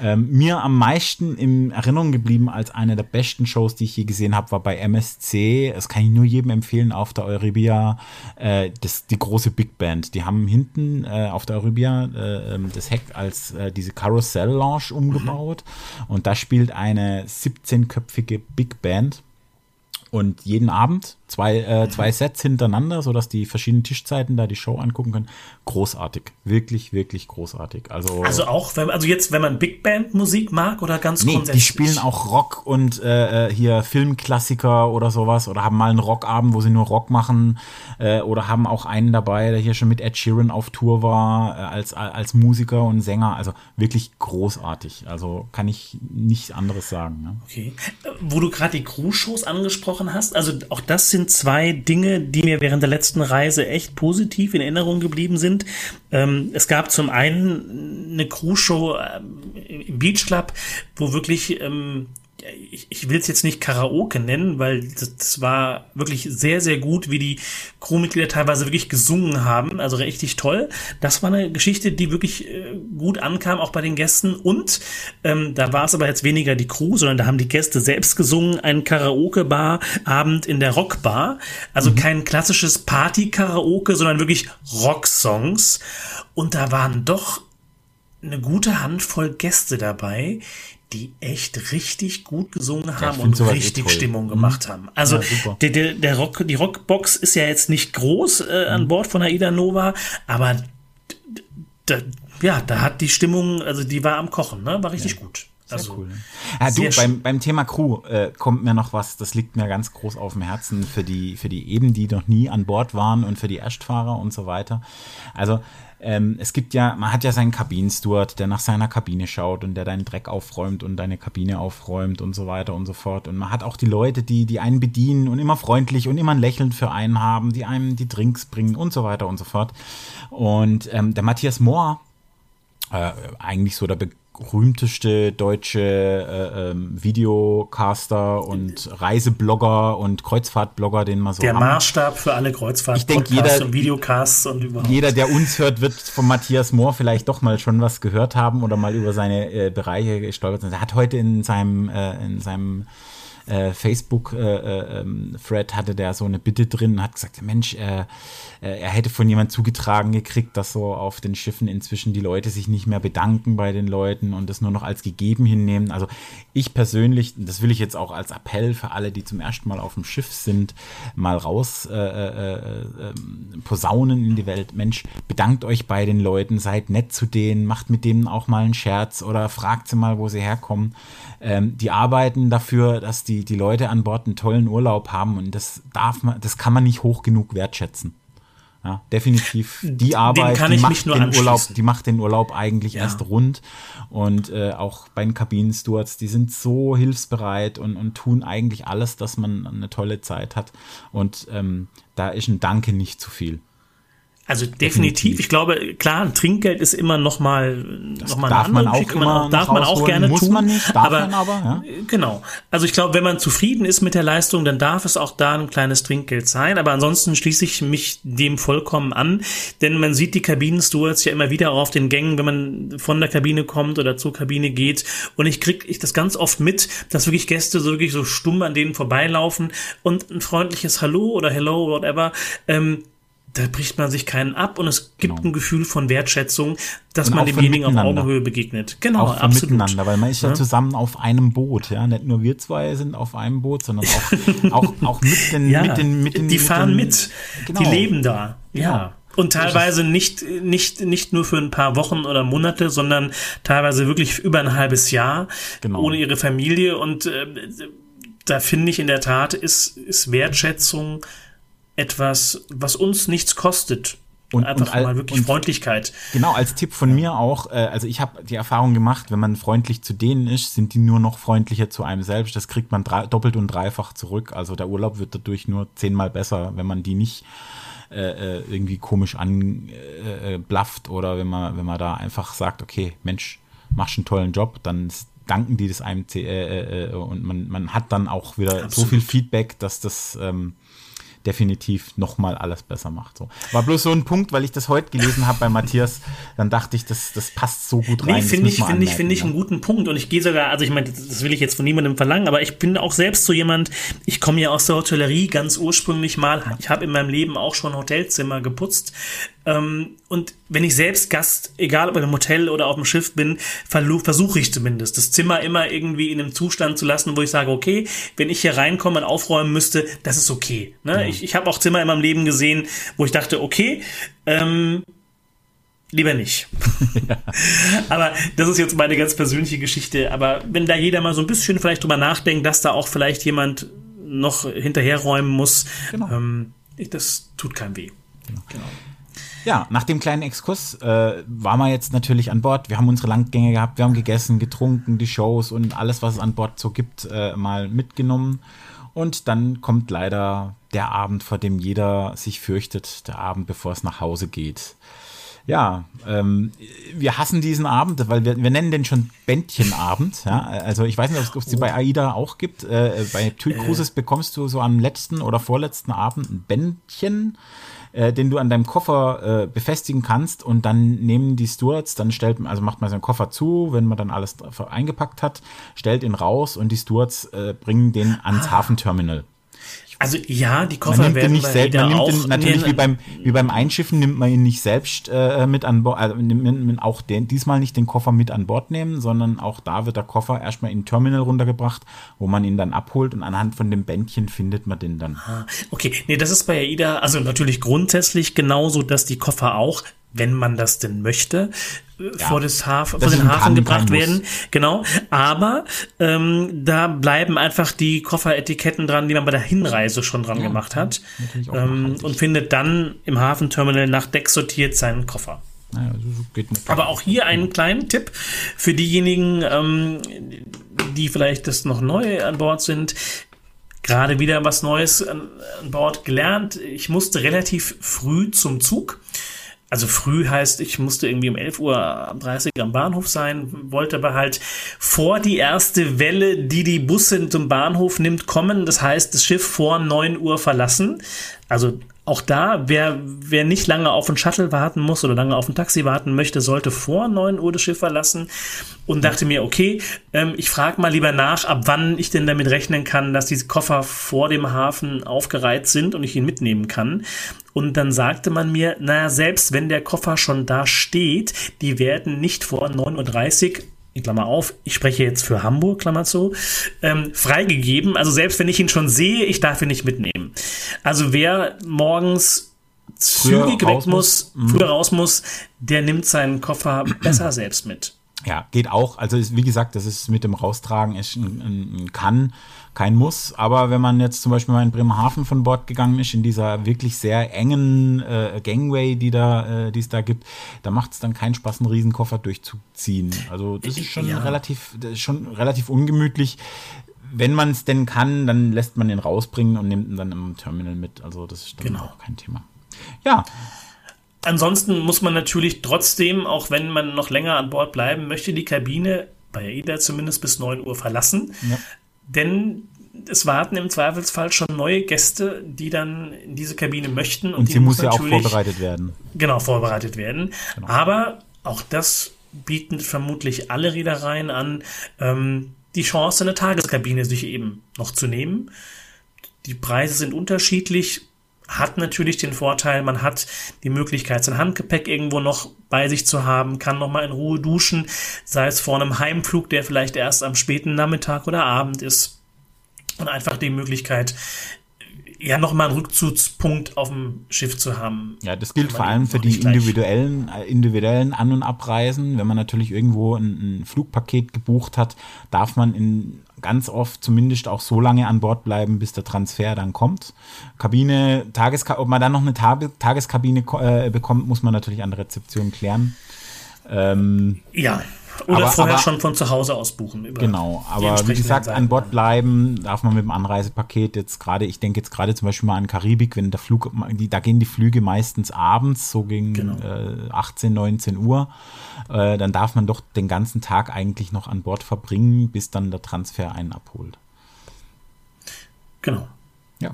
Ähm, mir am meisten in Erinnerung geblieben als eine der besten Shows, die ich je gesehen habe, war bei MSC. Das kann ich nur jedem empfehlen auf der Euribia. Äh, das, die große Big Band. Die haben hinten äh, auf der Euribia äh, ähm, das Heck als äh, diese Carousel Lounge umgebaut. Mhm. Und da spielt eine 17-köpfige Big Band. Und jeden Abend zwei, äh, zwei Sets hintereinander, sodass die verschiedenen Tischzeiten da die Show angucken können. Großartig. Wirklich, wirklich großartig. Also, also auch, wenn, also jetzt, wenn man Big Band Musik mag oder ganz nee, grundsätzlich? Die spielen auch Rock und äh, äh, hier Filmklassiker oder sowas oder haben mal einen Rockabend, wo sie nur Rock machen äh, oder haben auch einen dabei, der hier schon mit Ed Sheeran auf Tour war, äh, als, als Musiker und Sänger. Also wirklich großartig. Also kann ich nichts anderes sagen. Ne? Okay. Äh, wo du gerade die Crew-Shows angesprochen hast, also auch das sind zwei Dinge, die mir während der letzten Reise echt positiv in Erinnerung geblieben sind. Ähm, es gab zum einen eine Crew-Show äh, im Beach Club, wo wirklich ähm, ich, ich will es jetzt nicht Karaoke nennen, weil das, das, war wirklich sehr, sehr gut, wie die Crewmitglieder teilweise wirklich gesungen haben. Also richtig toll. Das war eine Geschichte, die wirklich äh, gut ankam, auch bei den Gästen. Und ähm, da war es aber jetzt weniger die Crew, sondern da haben die Gäste selbst gesungen, ein Karaoke-Bar-Abend in der Rockbar. Also mhm. kein klassisches Party-Karaoke, sondern wirklich Rocksongs. Und da waren doch eine gute Handvoll Gäste dabei, die echt richtig gut gesungen haben und richtig eh Stimmung gemacht mhm. haben. Also ja, der, der, der Rock, die Rockbox ist ja jetzt nicht groß äh, an mhm. Bord von Aida Nova, aber da, ja, da hat die Stimmung, also die war am Kochen, ne? War richtig ja. gut. Sehr also, cool. Ne? Ja, du, beim, beim Thema Crew äh, kommt mir noch was, das liegt mir ganz groß auf dem Herzen für die, für die eben, die noch nie an Bord waren und für die Erstfahrer und so weiter. Also ähm, es gibt ja, man hat ja seinen Kabinensteward, der nach seiner Kabine schaut und der deinen Dreck aufräumt und deine Kabine aufräumt und so weiter und so fort. Und man hat auch die Leute, die, die einen bedienen und immer freundlich und immer ein Lächeln für einen haben, die einem die Drinks bringen und so weiter und so fort. Und ähm, der Matthias Mohr, äh, eigentlich so der Be berühmteste deutsche äh, ähm, Videocaster und Reiseblogger und Kreuzfahrtblogger, den man so Der haben. Maßstab für alle Kreuzfahrt ich denke, jeder, und Videocasts und überhaupt. Jeder, der uns hört, wird von Matthias Mohr vielleicht doch mal schon was gehört haben oder mal über seine äh, Bereiche gestolpert sein. Er hat heute in seinem, äh, in seinem äh, Facebook-Thread äh, äh, hatte der so eine Bitte drin und hat gesagt, Mensch, äh, äh, er hätte von jemand zugetragen gekriegt, dass so auf den Schiffen inzwischen die Leute sich nicht mehr bedanken bei den Leuten und das nur noch als gegeben hinnehmen. Also ich persönlich, das will ich jetzt auch als Appell für alle, die zum ersten Mal auf dem Schiff sind, mal raus äh, äh, äh, ähm, posaunen in die Welt. Mensch, bedankt euch bei den Leuten, seid nett zu denen, macht mit denen auch mal einen Scherz oder fragt sie mal, wo sie herkommen. Ähm, die arbeiten dafür, dass die, die Leute an Bord einen tollen Urlaub haben und das darf man, das kann man nicht hoch genug wertschätzen. Ja, definitiv <laughs> die Arbeit, die macht, den Urlaub, die macht den Urlaub eigentlich ja. erst rund. Und äh, auch bei den Kabinenstewards, die sind so hilfsbereit und, und tun eigentlich alles, dass man eine tolle Zeit hat. Und ähm, da ist ein Danke nicht zu viel. Also definitiv. Ich glaube, klar, ein Trinkgeld ist immer noch mal, das noch mal darf man auch man, darf man auch gerne muss tun. Man nicht, darf aber, man aber ja. genau. Also ich glaube, wenn man zufrieden ist mit der Leistung, dann darf es auch da ein kleines Trinkgeld sein. Aber ansonsten schließe ich mich dem vollkommen an, denn man sieht die Kabinenstewards ja immer wieder auf den Gängen, wenn man von der Kabine kommt oder zur Kabine geht. Und ich kriege ich das ganz oft mit, dass wirklich Gäste so wirklich so stumm an denen vorbeilaufen und ein freundliches Hallo oder Hello, whatever. Ähm, da bricht man sich keinen ab und es gibt genau. ein Gefühl von Wertschätzung, dass und man demjenigen auf Augenhöhe begegnet. Genau, auch absolut. Miteinander, weil man ist ja, ja, zusammen auf einem Boot, ja. Nicht nur wir zwei sind auf einem Boot, sondern auch, <laughs> auch, auch mit den, ja, mit den, mit den. Die fahren den, mit. Genau. Die leben da. Ja. ja. Und teilweise nicht, nicht, nicht nur für ein paar Wochen oder Monate, sondern teilweise wirklich über ein halbes Jahr genau. ohne ihre Familie. Und äh, da finde ich in der Tat ist, ist Wertschätzung etwas, was uns nichts kostet. Und einfach und, mal wirklich Freundlichkeit. Genau, als Tipp von mir auch, äh, also ich habe die Erfahrung gemacht, wenn man freundlich zu denen ist, sind die nur noch freundlicher zu einem selbst. Das kriegt man drei, doppelt und dreifach zurück. Also der Urlaub wird dadurch nur zehnmal besser, wenn man die nicht äh, äh irgendwie komisch anblafft äh, äh oder wenn man, wenn man da einfach sagt, okay, Mensch, machst einen tollen Job, dann danken die das einem äh, äh, und man, man hat dann auch wieder Absolut. so viel Feedback, dass das ähm, definitiv nochmal alles besser macht. So. War bloß so ein Punkt, weil ich das heute gelesen habe bei Matthias, dann dachte ich, das, das passt so gut rein. Nee, finde ich, finde ich, finde ich einen guten Punkt. Und ich gehe sogar, also ich meine, das will ich jetzt von niemandem verlangen, aber ich bin auch selbst so jemand, ich komme ja aus der Hotellerie ganz ursprünglich mal. Ich habe in meinem Leben auch schon Hotelzimmer geputzt. Ähm, und wenn ich selbst Gast, egal ob in einem Hotel oder auf dem Schiff bin, versuche ich zumindest, das Zimmer immer irgendwie in einem Zustand zu lassen, wo ich sage, okay, wenn ich hier reinkomme und aufräumen müsste, das ist okay. Ne? Ja. Ich, ich habe auch Zimmer in meinem Leben gesehen, wo ich dachte, okay, ähm, lieber nicht. <laughs> Ja. Aber das ist jetzt meine ganz persönliche Geschichte. Aber wenn da jeder mal so ein bisschen vielleicht drüber nachdenkt, dass da auch vielleicht jemand noch hinterherräumen muss, genau. ähm, das tut keinem weh. Genau. genau. Ja, nach dem kleinen Exkurs äh, waren wir jetzt natürlich an Bord. Wir haben unsere Landgänge gehabt, wir haben gegessen, getrunken, die Shows und alles, was es an Bord so gibt, äh, mal mitgenommen. Und dann kommt leider der Abend, vor dem jeder sich fürchtet, der Abend, bevor es nach Hause geht. Ja, ähm, wir hassen diesen Abend, weil wir, wir nennen den schon Bändchenabend. Ja? Also ich weiß nicht, ob es sie bei AIDA auch gibt. Äh, bei TUI Cruises bekommst du so am letzten oder vorletzten Abend ein Bändchen äh, den du an deinem Koffer äh, befestigen kannst und dann nehmen die Stewards, dann stellt also macht man seinen Koffer zu, wenn man dann alles eingepackt hat, stellt ihn raus und die Stewards äh, bringen den ans ah. Hafenterminal. Also ja, die Koffer man werden nicht selbst, man nimmt ihn natürlich wie beim wie beim Einschiffen nimmt man ihn nicht selbst äh, mit an Bord, also nimmt auch den, diesmal nicht den Koffer mit an Bord nehmen, sondern auch da wird der Koffer erstmal in den Terminal runtergebracht, wo man ihn dann abholt und anhand von dem Bändchen findet man den dann. Ah, okay, nee, das ist bei AIDA also natürlich grundsätzlich genauso, dass die Koffer auch wenn man das denn möchte, ja, vor, das Haf vor den Hafen gebracht werden. Genau. Aber ähm, da bleiben einfach die Kofferetiketten dran, die man bei der Hinreise schon dran ja, gemacht hat. Ähm, und findet dann im Hafenterminal nach Deck sortiert seinen Koffer. Naja, so Aber auch hier einen kleinen Tipp für diejenigen, ähm, die vielleicht das noch neu an Bord sind gerade wieder was Neues an, Bord gelernt. Ich musste relativ früh zum Zug also früh heißt, ich musste irgendwie um 11.30 Uhr am Bahnhof sein, wollte aber halt vor die erste Welle, die die Busse zum Bahnhof nimmt, kommen. Das heißt, das Schiff vor 9 Uhr verlassen. Also auch da, wer, wer nicht lange auf ein Shuttle warten muss oder lange auf ein Taxi warten möchte, sollte vor 9 Uhr das Schiff verlassen und dachte mir, okay, ähm, ich frage mal lieber nach, ab wann ich denn damit rechnen kann, dass diese Koffer vor dem Hafen aufgereiht sind und ich ihn mitnehmen kann. Und dann sagte man mir, naja, selbst wenn der Koffer schon da steht, die werden nicht vor 9.30 Uhr Klammer auf, ich spreche jetzt für Hamburg, Klammer zu, ähm, freigegeben. Also selbst wenn ich ihn schon sehe, ich darf ihn nicht mitnehmen. Also wer morgens zügig weg muss, muss, früher raus muss, der nimmt seinen Koffer besser selbst mit. Ja, geht auch. Also wie gesagt, das ist mit dem Raustragen ist ein, ein, ein Kann kein Muss, aber wenn man jetzt zum Beispiel mal in Bremerhaven von Bord gegangen ist, in dieser wirklich sehr engen äh, Gangway, die da, äh, die es da gibt, da macht es dann keinen Spaß, einen Riesenkoffer durchzuziehen. Also das ist schon ja. relativ, ist schon relativ ungemütlich. Wenn man es denn kann, dann lässt man ihn rausbringen und nimmt ihn dann im Terminal mit. Also das ist dann genau. auch kein Thema. Ja. Ansonsten muss man natürlich trotzdem, auch wenn man noch länger an Bord bleiben möchte, die Kabine bei AIDA zumindest bis 9 Uhr verlassen. Ja. Denn es warten im Zweifelsfall schon neue Gäste, die dann in diese Kabine möchten. Und, und sie muss ja auch vorbereitet werden. Genau, vorbereitet werden. Genau. Aber auch das bieten vermutlich alle Reedereien an, ähm, die Chance, eine Tageskabine sich eben noch zu nehmen. Die Preise sind unterschiedlich, hat natürlich den Vorteil, man hat die Möglichkeit, sein Handgepäck irgendwo noch bei sich zu haben, kann noch mal in Ruhe duschen, sei es vor einem Heimflug, der vielleicht erst am späten Nachmittag oder Abend ist. Und einfach die Möglichkeit, ja noch mal einen Rückzugspunkt auf dem Schiff zu haben. Ja, das gilt vor allem für die individuellen, äh, individuellen An- und Abreisen. Wenn man natürlich irgendwo ein, ein, Flugpaket gebucht hat, darf man in ganz oft zumindest auch so lange an Bord bleiben, bis der Transfer dann kommt. Kabine, Tageska ob man dann noch eine Tageskabine äh, bekommt, muss man natürlich an der Rezeption klären. Ähm, ja. Oder aber, vorher aber, schon von zu Hause aus buchen. genau, aber wie gesagt, an Bord bleiben darf man mit dem Anreisepaket jetzt gerade, ich denke jetzt gerade zum Beispiel mal an Karibik, wenn der Flug, da gehen die Flüge meistens abends, so gegen genau. äh, 18, 19 Uhr, äh, dann darf man doch den ganzen Tag eigentlich noch an Bord verbringen, bis dann der Transfer einen abholt. Genau. Ja.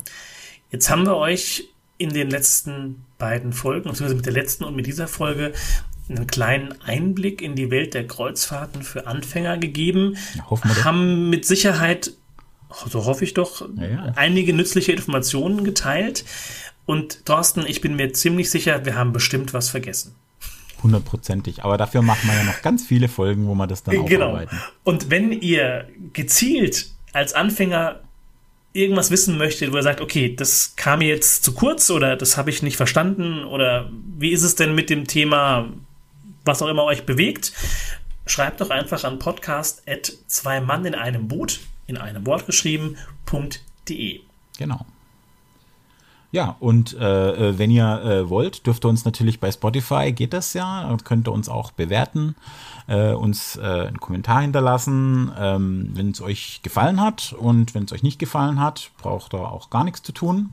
Jetzt haben wir euch in den letzten beiden Folgen, beziehungsweise mit der letzten und mit dieser Folge, einen kleinen Einblick in die Welt der Kreuzfahrten für Anfänger gegeben. Ja, wir haben mit Sicherheit, so hoffe ich doch, ja, ja. einige nützliche Informationen geteilt. Und Thorsten, ich bin mir ziemlich sicher, wir haben bestimmt was vergessen. Hundertprozentig. Aber dafür machen wir ja noch ganz viele Folgen, wo wir das dann genau. aufarbeiten. Und wenn ihr gezielt als Anfänger irgendwas wissen möchtet, wo ihr sagt, okay, das kam mir jetzt zu kurz oder das habe ich nicht verstanden oder wie ist es denn mit dem Thema, was auch immer euch bewegt, schreibt doch einfach an podcast at zwei Mann in einem Boot, in einem Wort geschrieben.de. Genau. Ja, und äh, äh, wenn ihr äh, wollt, dürft ihr uns natürlich bei Spotify, geht das ja, könnt ihr uns auch bewerten, äh, uns äh, einen Kommentar hinterlassen, ähm, wenn es euch gefallen hat. Und wenn es euch nicht gefallen hat, braucht ihr auch gar nichts zu tun.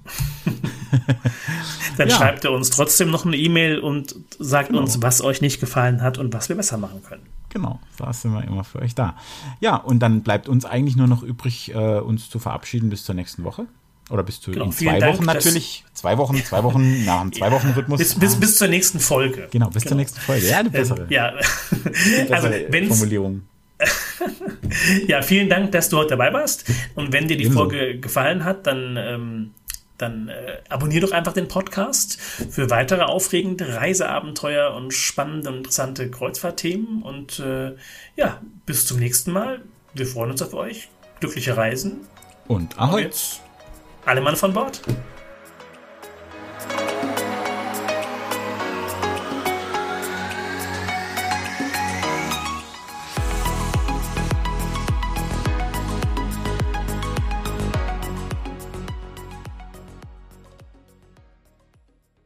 Dann ja. schreibt ihr uns trotzdem noch eine E-Mail und sagt genau. uns, was euch nicht gefallen hat und was wir besser machen können. Genau, da sind wir immer für euch da. Ja, und dann bleibt uns eigentlich nur noch übrig, äh, uns zu verabschieden bis zur nächsten Woche. Oder bist du genau, in zwei Dank, Wochen natürlich? Zwei Wochen, zwei Wochen nach einem zwei Wochen Rhythmus. Bis, bis, bis zur nächsten Folge. Genau, bis genau. zur nächsten Folge. Ja, eine bessere. Ähm, ja, bessere also wenn's, Formulierung. <laughs> ja, vielen Dank, dass du heute dabei warst. Und wenn dir die Ebenso. Folge gefallen hat, dann, ähm, dann äh, abonnier doch einfach den Podcast für weitere aufregende Reiseabenteuer und spannende und interessante Kreuzfahrtthemen. Und äh, ja, bis zum nächsten Mal. Wir freuen uns auf euch. Glückliche Reisen. Und Ahoi. Alle Mann von Bord.